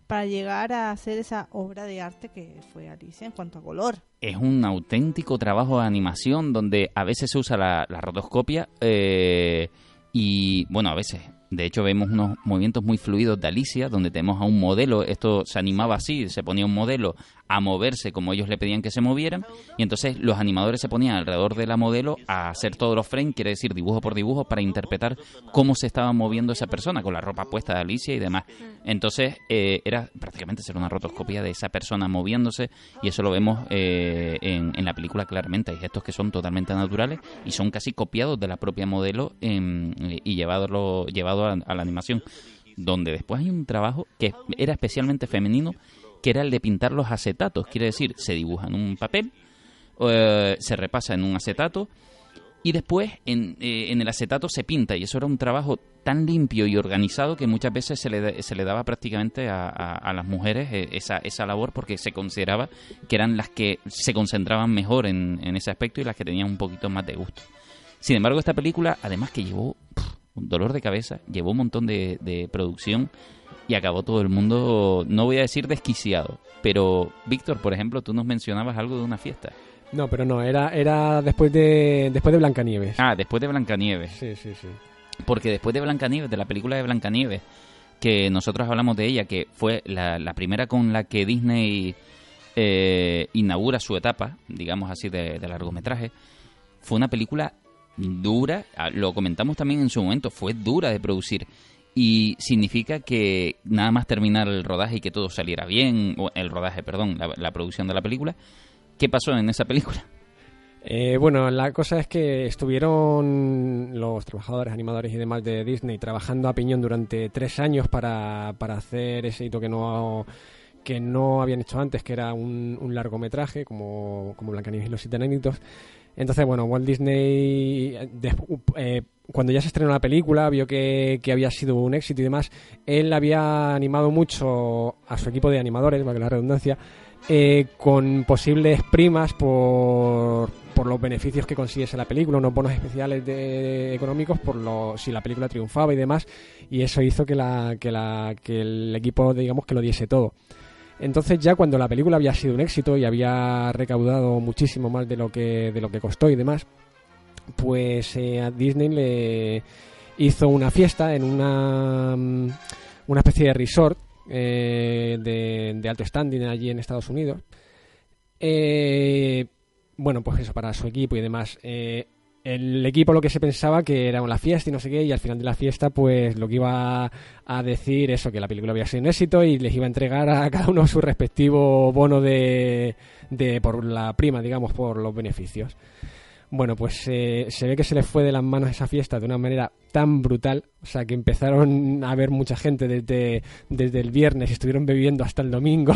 para llegar a hacer esa obra de arte que fue Alicia en cuanto a color. es un auténtico trabajo de animación donde a veces se usa la, rotoscopia eh, y, bueno, a veces, de hecho, vemos unos movimientos muy fluidos de Alicia, donde tenemos a un modelo, esto se animaba así, se ponía un modelo a moverse como ellos le pedían que se movieran, y entonces los animadores se ponían alrededor de la modelo a hacer todos los frames, quiere decir dibujo por dibujo, para interpretar cómo se estaba moviendo esa persona, con la ropa puesta de Alicia y demás. Entonces, eh, era prácticamente ser una rotoscopia de esa persona moviéndose, y eso lo vemos eh, en, la película claramente. Hay gestos que son totalmente naturales y son casi copiados de la propia modelo em, y llevado, llevado a, a la animación. Donde después hay un trabajo que era especialmente femenino, que era el de pintar los acetatos. Quiere decir, se dibuja en un papel, eh, se repasa en un acetato y después en, eh, en el acetato se pinta y eso era un trabajo tan limpio y organizado que muchas veces se le, se le daba prácticamente a, a- las mujeres eh, esa, esa labor porque se consideraba que eran las que se concentraban mejor en, en ese aspecto y las que tenían un poquito más de gusto. Sin embargo, esta película, además que llevó un dolor de cabeza, llevó un montón de, de producción y acabó todo el mundo, no voy a decir desquiciado, pero Víctor, por ejemplo, tú nos mencionabas algo de una fiesta. No, pero no, era, era después de después de Blancanieves. Ah, después de Blancanieves. Sí, sí, sí. Porque después de Blancanieves, de la película de Blancanieves, que nosotros hablamos de ella, que fue la, la primera con la que Disney eh, inaugura su etapa, digamos así, de, de largometraje, fue una película dura, ah, lo comentamos también en su momento, fue dura de producir. Y significa que nada más terminar el rodaje y que todo saliera bien, o el rodaje, perdón, la, producción de la película. ¿Qué pasó en esa película? Eh, bueno, la cosa es que estuvieron los trabajadores, animadores y demás de Disney trabajando a piñón durante tres años para, para hacer ese hito que no que no habían hecho antes, que era un, un largometraje como, como Blancanieves y los siete enanitos. Entonces, bueno, Walt Disney, des- eh, cuando ya se estrenó la película, vio que, que había sido un éxito y demás. Él había animado mucho a su equipo de animadores, para que la redundancia, eh, con posibles primas por, por los beneficios que consiguiese la película, unos bonos especiales de, económicos por lo, si la película triunfaba y demás, y eso hizo que, la, que, la, que el equipo, digamos, que lo diese todo. Entonces ya cuando la película había sido un éxito y había recaudado muchísimo más de lo que, de lo que costó y demás, pues eh, a Disney le hizo una fiesta en una, mm, una especie de resort eh, de, alto standing allí en Estados Unidos. Eh, bueno, pues eso, para su equipo y demás. Eh, el equipo lo que se pensaba que era una fiesta y no sé qué, y al final de la fiesta, pues lo que iba a decir eso, que la película había sido un éxito y les iba a entregar a cada uno su respectivo bono de, de por la prima, digamos, por los beneficios. Bueno, pues eh, se ve que se les fue de las manos esa fiesta de una manera tan brutal, o sea, que empezaron a ver mucha gente desde, desde el viernes estuvieron bebiendo hasta el domingo.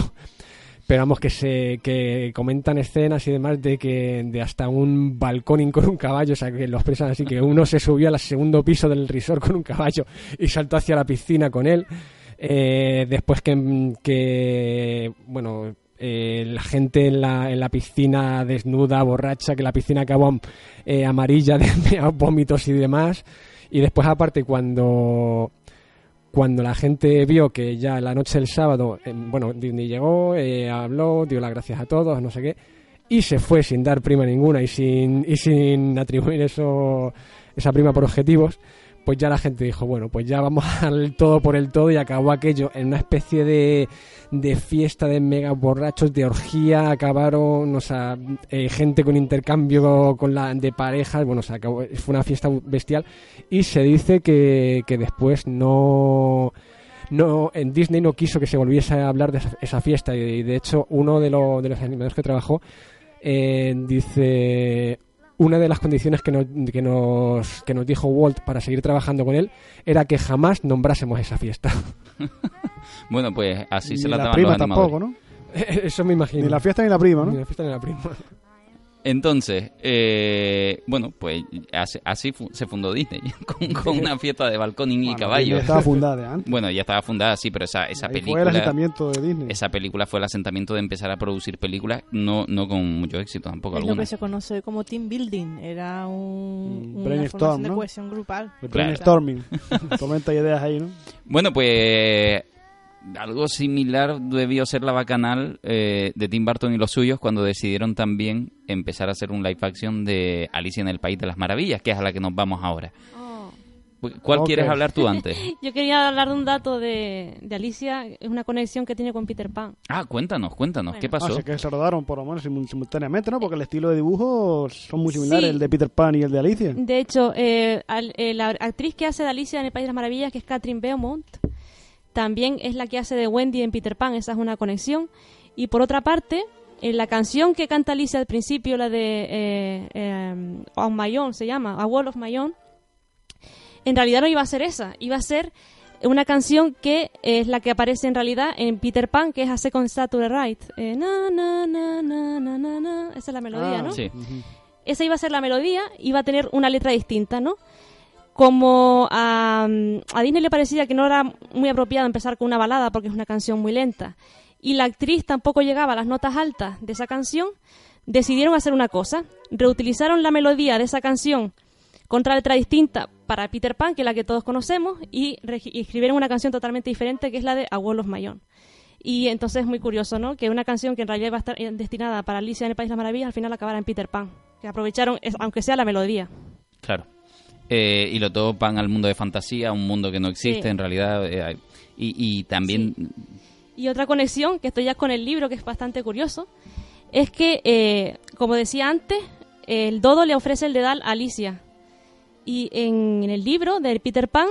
Pero vamos, que se que comentan escenas y demás de que de hasta un balcón con un caballo, o sea, que lo expresan así, que uno se subió al segundo piso del resort con un caballo y saltó hacia la piscina con él. Eh, después que, que bueno, eh, la gente en la, en la piscina desnuda, borracha, que la piscina acabó eh, amarilla de vómitos y demás. Y después, aparte, cuando cuando la gente vio que ya la noche del sábado, bueno, Disney llegó, eh, habló, dio las gracias a todos, no sé qué, y se fue sin dar prima ninguna y sin, y sin atribuir eso, esa prima por objetivos, pues ya la gente dijo, bueno, pues ya vamos al todo por el todo y acabó aquello en una especie de, de fiesta de mega borrachos, de orgía, acabaron, o sea, eh, gente con intercambio con la, de parejas, bueno, o sea, acabó, fue una fiesta bestial y se dice que, que después no no en Disney no quiso que se volviese a hablar de esa, fiesta y de hecho uno de, de los animadores que trabajó eh, dice una de las condiciones que nos, que, nos, que nos dijo Walt para seguir trabajando con él era que jamás nombrásemos esa fiesta. bueno, pues así Ni se la, la daban prima los animadores. tampoco, ¿no? Eso me imagino. Ni la fiesta ni la prima, Ni ¿no? la fiesta ni la prima. Entonces, eh, bueno, pues así, así fu- se fundó Disney, con, con una fiesta de balcón y Bueno, caballo. Disney Estaba fundada de antes. Bueno, ya estaba fundada, sí, pero esa, esa Ahí fue el película... asentamiento de Disney. Esa película fue el asentamiento de empezar a producir películas, no, no con mucho éxito tampoco Es lo que se conoce como team building. Era un, Mm, una brainstorm, formación de ¿no? cohesión grupal. El brainstorming. Comenta ideas ahí, ¿no? Bueno, pues algo similar debió ser la bacanal eh, de Tim Burton y los suyos cuando decidieron también empezar a hacer un live action de Alicia en el País de las Maravillas, que es a la que nos vamos ahora. Oh. ¿Cuál quieres hablar tú antes? Yo quería hablar de un dato de, de Alicia, es una conexión que tiene con Peter Pan. Ah, cuéntanos, cuéntanos, Bueno. ¿qué pasó? Así que se rodaron por lo menos simu- simultáneamente, ¿no? Porque el estilo de dibujo son muy similares, Sí. el de Peter Pan y el de Alicia. De hecho, eh, al- eh, la actriz que hace de Alicia en el País de las Maravillas, que es Catherine Beaumont, también es la que hace de Wendy en Peter Pan, esa es una conexión. Y por otra parte, en la canción que canta Alicia al principio, la de eh, eh, On My Own, se llama, A Wall of My Own, en realidad no iba a ser esa, iba a ser una canción que es la que aparece en realidad en Peter Pan, que es A Second Step to the Right. Eh, na, na, na, na, na, na, na. Esa es la melodía, Ah, ¿no? Sí. Esa iba a ser la melodía, iba a tener una letra distinta, ¿no? Como a, a Disney le parecía que no era muy apropiado empezar con una balada porque es una canción muy lenta, y la actriz tampoco llegaba a las notas altas de esa canción, decidieron hacer una cosa, reutilizaron la melodía de esa canción con otra letra distinta para Peter Pan, que es la que todos conocemos, y, escribieron una canción totalmente diferente que es la de A Wall of My Own. Y entonces es muy curioso, ¿no? Que una canción que en realidad iba a estar eh, destinada para Alicia en el País de las Maravillas al final acabara en Peter Pan. Que aprovecharon, aunque sea la melodía. Claro. Eh, y lo todo van al mundo de fantasía, un mundo que no existe Sí. en realidad. eh, y, y también, Y otra conexión, que estoy ya con el libro, que es bastante curioso, es que, eh, como decía antes, el dodo le ofrece el dedal a Alicia. Y en, en el libro de Peter Pan,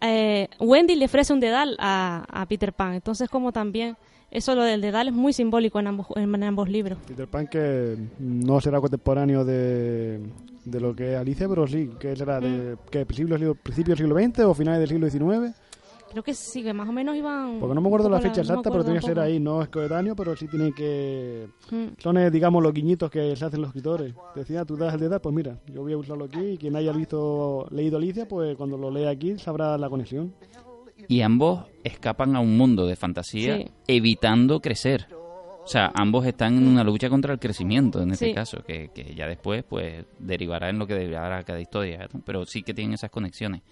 eh, Wendy le ofrece un dedal a, a Peter Pan. Entonces, como también, eso lo del dedal es muy simbólico en ambos, en, ambos libros. Peter Pan que no será contemporáneo de, de lo que es Alicia, pero sí, que será de que principios, del siglo- principios del siglo XX o finales del siglo XIX. Creo que sí, que más o menos iban... Porque no me acuerdo la fecha no me exacta, pero acuerdo tiene que ser ahí, no es coetáneo, pero sí tiene que... Mm. Son, eh, digamos, los guiñitos que se hacen los escritores. Decía, tú das el de edad, pues mira, yo voy a usarlo aquí y quien haya visto, leído Alicia, pues cuando lo lea aquí sabrá la conexión. y ambos escapan a un mundo de fantasía Sí. evitando crecer. O sea, ambos están en una lucha contra el crecimiento, en este Sí. caso, que, que ya después pues derivará en lo que derivará cada historia, ¿no? pero sí que tienen esas conexiones.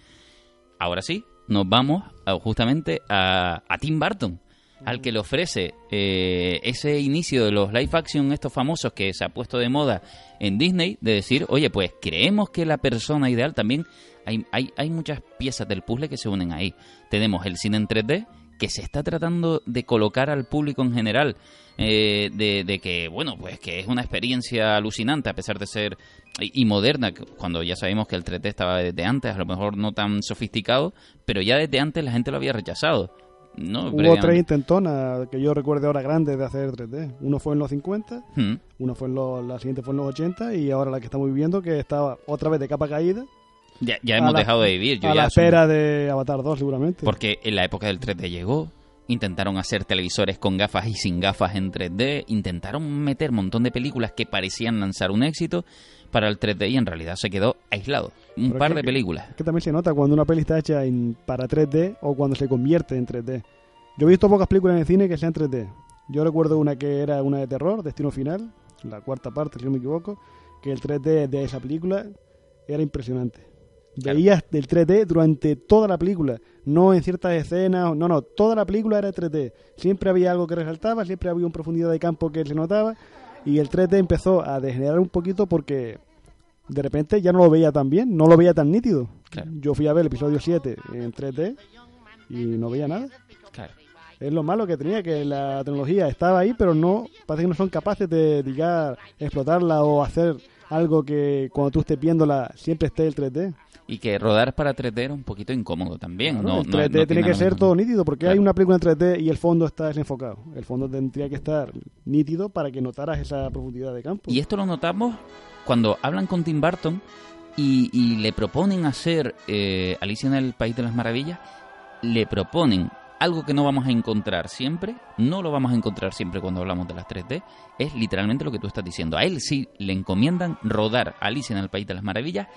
Ahora sí, nos vamos a- justamente a, a Tim Burton, al que le ofrece eh, ese inicio de los live action, estos famosos que se ha puesto de moda en Disney, de decir, oye, pues creemos que la persona ideal también, hay, hay, hay muchas piezas del puzzle que se unen ahí. Tenemos el cine en 3D, que se está tratando de colocar al público en general. eh, de, de que, bueno, pues que es una experiencia alucinante a pesar de ser y, y moderna, cuando ya sabemos que el 3D estaba desde antes, a lo mejor no tan sofisticado, pero ya desde antes la gente lo había rechazado. ¿no? Hubo tres intentonas que yo recuerde ahora grandes de hacer 3D. Uno fue en los 50, Mm. uno fue en los, la siguiente fue en los 80 y ahora la que estamos viviendo que estaba otra vez de capa caída Ya, ya hemos la- dejado de vivir. Yo a ya la espera de Avatar 2 seguramente. Porque en la época del 3D llegó, intentaron hacer televisores con gafas y sin gafas en 3D, intentaron meter un montón de películas que parecían lanzar un éxito para el 3D y en realidad se quedó aislado. Un Pero par que- de películas. Es que también se nota cuando una peli está hecha en- para 3D o cuando se convierte en 3D. Yo he visto pocas películas en el cine que sean 3D. Yo recuerdo una que era una de terror, Destino Final, la cuarta parte, si no me equivoco, que el 3D de esa película era impresionante. Claro. Veías del 3D durante toda la película, no en ciertas escenas, no, no, toda la película era 3D. Siempre había algo que resaltaba, siempre había una profundidad de campo que se notaba y el 3D empezó a degenerar un poquito porque de repente ya no lo veía tan bien, no lo veía tan nítido. Claro. Yo fui a ver el episodio 7 en 3D y no veía nada. Claro. Es lo malo que tenía, que la tecnología estaba ahí, pero no, parece que no son capaces de, llegar, explotarla o hacer algo que cuando tú estés viéndola siempre esté el 3D. Y que rodar para 3D era un poquito incómodo también. Claro, no, el no- 3D no tiene que ser todo nítido, porque Claro. hay una película en 3D y el fondo está desenfocado. El fondo tendría que estar nítido para que notaras esa profundidad de campo. Y esto lo notamos cuando hablan con Tim Burton y, y le proponen hacer eh, Alicia en el País de las Maravillas, le proponen algo que no vamos a encontrar siempre, no lo vamos a encontrar siempre cuando hablamos de las 3D, es literalmente lo que tú estás diciendo. A él sí le encomiendan rodar Alicia en el País de las Maravillas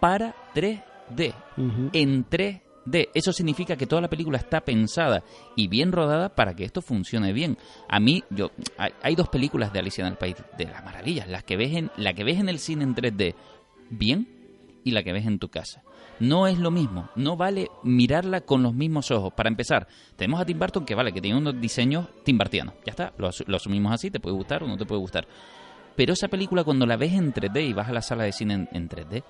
para 3D Ujú. en 3D. Eso significa que toda la película está pensada y bien rodada para que esto funcione bien. A mí, yo, hay, hay dos películas de Alicia en el País de las Maravillas, las que ves en, la que ves en el cine en 3D bien y la que ves en tu casa. No es lo mismo, no vale mirarla con los mismos ojos. Para empezar, tenemos a Tim Burton que vale, que tiene unos diseños timbartianos. Ya está, lo, asu- lo asumimos así, te puede gustar o no te puede gustar. Pero esa película cuando la ves en 3D y vas a la sala de cine en, en 3D,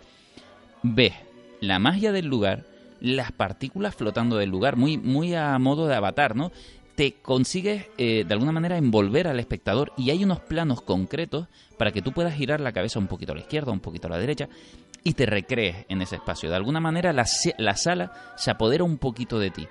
ves la magia del lugar, las partículas flotando del lugar, muy, muy a modo de avatar, ¿no? Te consigues eh, de alguna manera envolver al espectador y hay unos planos concretos para que tú puedas girar la cabeza un poquito a la izquierda, un poquito a la derecha y te recrees en ese espacio. De alguna manera la, la sala se apodera un poquito de ti.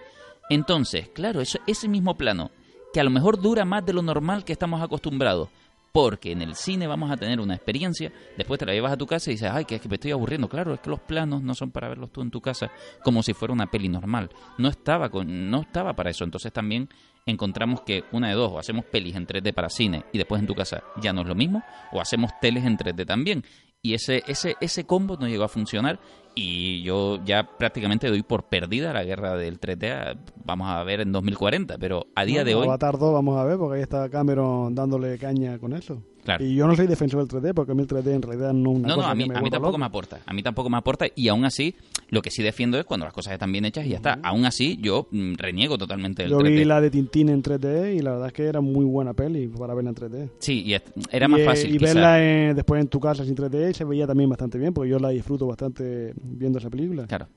Entonces, claro, eso, ese mismo plano, que a lo mejor dura más de lo normal que estamos acostumbrados, porque en el cine vamos a tener una experiencia, después te la llevas a tu casa y dices, ay, que es que me estoy aburriendo. Claro, es que los planos no son para verlos tú en tu casa como si fuera una peli normal. No estaba, con, no estaba para eso. Entonces también encontramos que una de dos, o hacemos pelis en 3D para cine y después en tu casa ya no es lo mismo, o hacemos teles en 3D también. Y ese, ese, ese combo no llegó a funcionar y yo ya prácticamente doy por perdida la guerra del 3D. a- vamos a ver en 2040, pero a día de hoy... Avatar 2 vamos a ver, porque ahí está Cameron dándole caña con eso. Claro. Y yo no soy defensor del 3D, porque a mí el 3D en realidad no una No, no, a que mí, me a mí tampoco loco. me aporta. A mí tampoco me aporta. Y aún así, lo que sí defiendo es cuando las cosas están bien hechas y ya está. Aún así, yo mm, reniego totalmente del Yo 3D. vi la de Tintín en 3D y la verdad es que era muy buena peli para verla en 3D. Sí, y era más eh, fácil. Y quizá. verla en- después en tu casa sin 3D se veía también bastante bien, porque yo la disfruto bastante viendo esa película. Claro.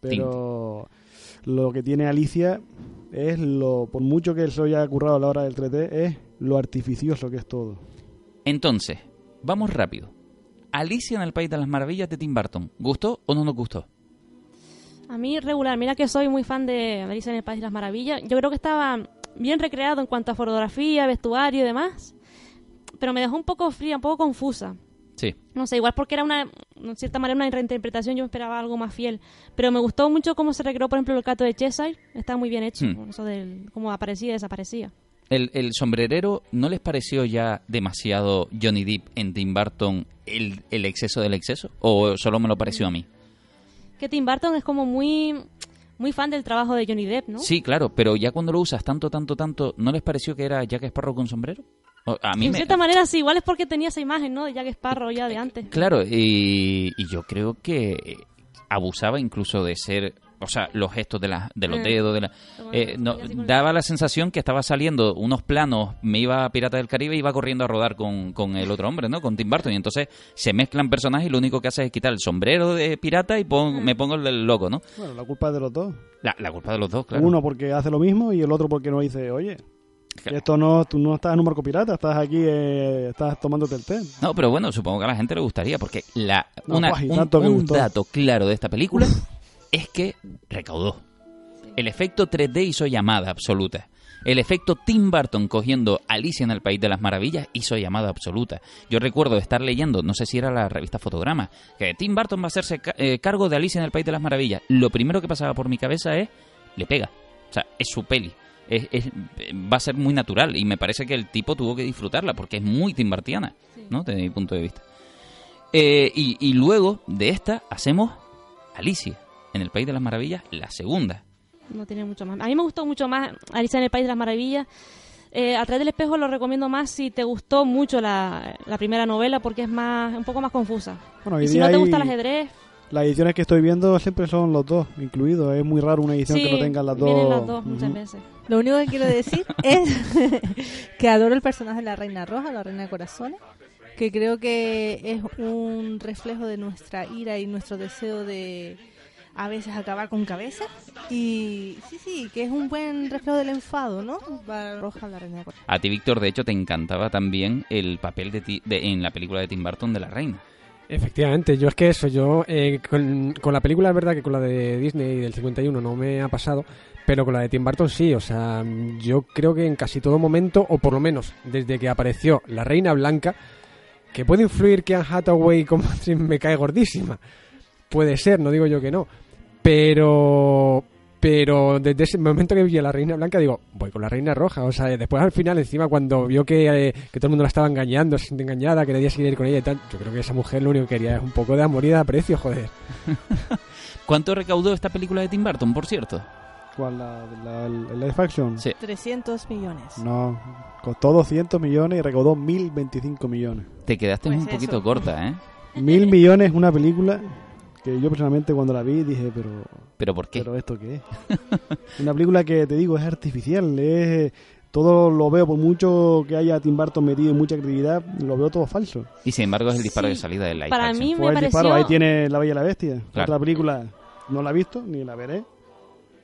Pero lo que tiene Alicia es lo, por mucho que eso haya currado a la hora del 3D, es lo artificioso que es todo. Entonces, vamos rápido. Alicia en el País de las Maravillas de Tim Burton. ¿Gustó o no nos gustó? A mí regular, mira que soy muy fan de Alicia en el País de las Maravillas. Yo creo que estaba bien recreado en cuanto a fotografía, vestuario y demás. Pero me dejó un poco fría, un poco confusa. Sí. No sé, igual porque era una, en cierta manera, una reinterpretación, yo esperaba algo más fiel. Pero me gustó mucho cómo se recreó, por ejemplo, el gato de Cheshire. Está muy bien hecho, Hmm. eso del cómo aparecía y desaparecía. El, el sombrerero, ¿no les pareció ya demasiado Johnny Depp en Tim Burton el, el exceso del exceso? ¿O solo me lo pareció a mí? Que Tim Burton es como muy, muy fan del trabajo de Johnny Depp, ¿no? Sí, claro, pero ya cuando lo usas tanto, tanto, tanto, ¿no les pareció que era Jack Sparrow con sombrero? A mí en me... cierta manera sí, igual es porque tenía esa imagen, ¿no? De Jack Sparrow ya de antes. Claro, y, y yo creo que abusaba incluso de ser o sea, los gestos de, la, de los Mm. dedos, de la, eh, el- no, el- daba la sensación que estaba saliendo unos planos, me iba a Pirata del Caribe y iba corriendo a rodar con, con el otro hombre, ¿no? Con Tim Burton. Y entonces se mezclan personajes y lo único que hace es quitar el sombrero de pirata y pon- me pongo el del loco, ¿no? Bueno, la culpa es de los dos. La, la culpa de los dos, claro. Uno porque hace lo mismo y el otro porque no dice, oye, Claro. esto no, tú no estás en un barco pirata, estás aquí, eh, estás tomándote el té. No, pero bueno, supongo que a la gente le gustaría, porque la, No, una- guay, un, dato claro de esta película es que recaudó. El efecto 3D hizo llamada absoluta. El efecto Tim Burton cogiendo Alicia en el País de las Maravillas hizo llamada absoluta. Yo recuerdo estar leyendo, no sé si era la revista Fotograma, que Tim Burton va a hacerse eh, cargo de Alicia en el País de las Maravillas. Lo primero que pasaba por mi cabeza es, le pega. O sea, es su peli. Es, es- va a ser muy natural y me parece que el tipo tuvo que disfrutarla porque es muy timbartiana, ¿no? Desde mi punto de vista. Eh, y, y luego de esta hacemos Alicia en el País de las Maravillas, la segunda. No tiene mucho más. A mí me gustó mucho más Alicia en el País de las Maravillas. Eh, a través del espejo lo recomiendo más si te gustó mucho la, la primera novela porque es más un poco más confusa. Bueno, Y si no te gusta el ajedrez, Las ediciones que estoy viendo siempre son los dos incluidos. Es muy raro una edición sí, que no tenga las dos. vienen las dos muchas veces. Lo único que quiero decir es que adoro el personaje de la Reina Roja, la Reina de Corazones, que creo que es un reflejo de nuestra ira y nuestro deseo de a veces acabar con cabezas. Y sí, sí, que es un buen reflejo del enfado, ¿no? La Roja, la Reina. A ti, Víctor, de hecho, te encantaba también el papel de, ti- de- en la película de Tim Burton de la reina. Efectivamente, yo es que eso, yo eh, con, con la película es verdad que con la de Disney del 51 no me ha pasado, pero con la de Tim Burton sí, o sea, yo creo que en casi todo momento, o por lo menos desde que apareció la Reina Blanca, que puede influir que Anne Hathaway como me cae gordísima, puede ser, no digo yo que no, pero pero desde ese momento que vi a la Reina Blanca digo, voy con la Reina Roja, o sea, después al final encima cuando vio que, eh, que todo el mundo la estaba engañando, se siente engañada, que quería seguir con ella y tal, yo creo que esa mujer lo único que quería es un poco de amor y de aprecio, joder. ¿Cuánto recaudó esta película de Tim Burton, por cierto? ¿Cuál? La, la, action? Sí. 300 millones. No, costó 200 millones y recaudó 1025 millones. Te quedaste Pues un poquito corta, ¿eh? Mil millones una película que yo personalmente cuando la vi dije, pero ¿Pero por qué? ¿Pero esto qué es? Una película que te digo es artificial, es todo lo veo por mucho que haya Tim Burton metido en mucha creatividad, lo veo todo falso. Y sin embargo es el disparo Sí. de salida del live Para action. mí Fue me el pareció... disparo, ahí tiene La Bella y la Bestia. Claro. Otra película no la he visto ni la veré,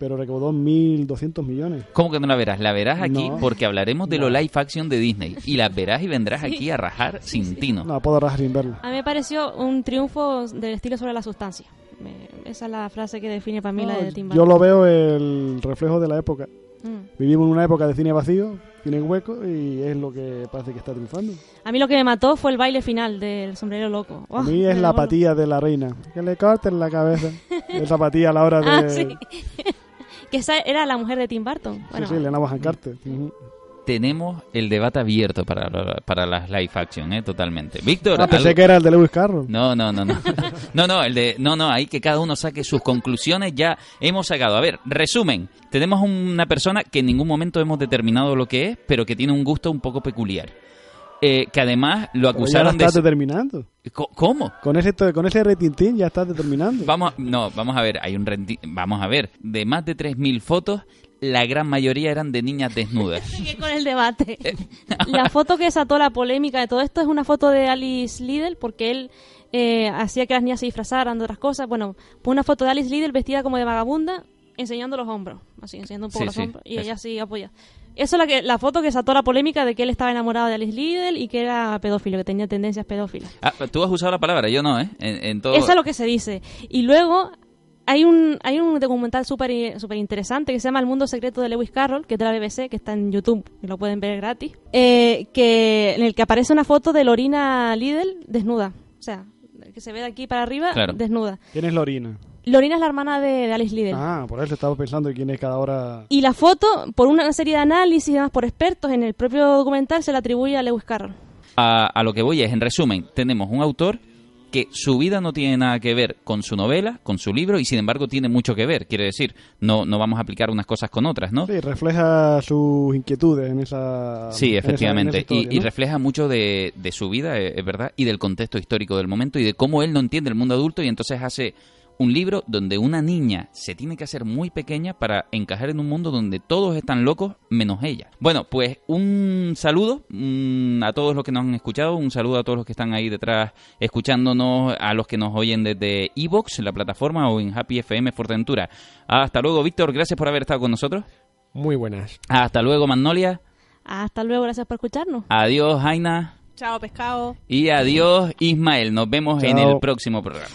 pero recaudó 1.200 millones. ¿Cómo que no la verás? La verás aquí No. porque hablaremos de No. lo live action de Disney. Y la verás y vendrás aquí a rajar sin tino. No, puedo rajar sin verla. A mí me pareció un triunfo del estilo sobre la sustancia. Me- esa es la frase que define para mí la de Tim yo lo veo el reflejo de la época. Mm. Vivimos en una época de cine vacío, cine hueco, y es lo que parece que está triunfando. A mí lo que me mató fue el baile final del sombrero loco. A Oh, mí es la apatía de la reina. Que le corten la cabeza. Esa apatía a la hora de... Ah, sí. Que esa era la mujer de Tim Burton. Bueno, sí, sí, Elena Bonham Carter. Tenemos el debate abierto para, para las live action, ¿eh? Totalmente. Víctor, Ah, pensé algo- que era el de Lewis Carroll. No, no, no, no. No, no, el de no, no, ahí que cada uno saque sus conclusiones ya hemos sacado. A ver, resumen. Tenemos una persona que en ningún momento hemos determinado lo que es, pero que tiene un gusto un poco peculiar. Eh, que además lo ya la acusaron de estás determinando. Co- ¿Cómo? Con ese, con ese retintín ya estás determinando. Vamos, a- no, vamos a ver, hay un renti- vamos a ver, de más de 3000 fotos, la gran mayoría eran de niñas desnudas. sigue con el debate. la foto que desató la polémica de todo esto es una foto de Alice Liddell, porque él eh, hacía que las niñas se disfrazaran de otras cosas. Bueno, pues una foto de Alice Liddell vestida como de vagabunda, enseñando los hombros, así, enseñando un poco Sí, los sí, hombros, y eso. ella así apoya. Eso es la, que, la foto que desató la polémica de que él estaba enamorado de Alice Liddell y que era pedófilo, que tenía tendencias pedófilas. Ah, tú has usado la palabra, yo no, ¿eh? En, en todo... Eso es lo que se dice. Y luego hay un, hay un documental súper súper interesante que se llama El mundo secreto de Lewis Carroll, que es de la BBC, que está en YouTube, y lo pueden ver gratis, eh, que, en el que aparece una foto de Lorina Liddell desnuda. O sea, que se ve de aquí para arriba, Claro. desnuda. ¿Quién es Lorina? Lorina es la hermana de, de Alice Liddell. Ah, por eso estaba pensando quién es cada hora. Y la foto, por una serie de análisis y demás por expertos, en el propio documental se la atribuye a Lewis Carroll. a, a lo que voy es, en resumen, tenemos un autor que su vida no tiene nada que ver con su novela, con su libro, y sin embargo tiene mucho que ver. Quiere decir, no, no vamos a aplicar unas cosas con otras, ¿no? Sí, refleja sus inquietudes en esa. Sí, en esa- efectivamente. en esa historia, y, y refleja mucho de, de su vida, eh, es verdad, y del contexto histórico del momento y de cómo él no entiende el mundo adulto y entonces hace un libro donde una niña se tiene que hacer muy pequeña para encajar en un mundo donde todos están locos menos ella. Bueno, pues un saludo mm, a todos los que nos han escuchado, un saludo a todos los que están ahí detrás escuchándonos, a los que nos oyen desde Evox, la plataforma, o en Happy FM Fortentura. Hasta luego, Víctor, gracias por haber estado con nosotros. Muy buenas. Hasta luego, Magnolia. Hasta luego, gracias por escucharnos. Adiós, Jaina. Chao, pescado. Y adiós, Ismael. Nos vemos en el próximo programa.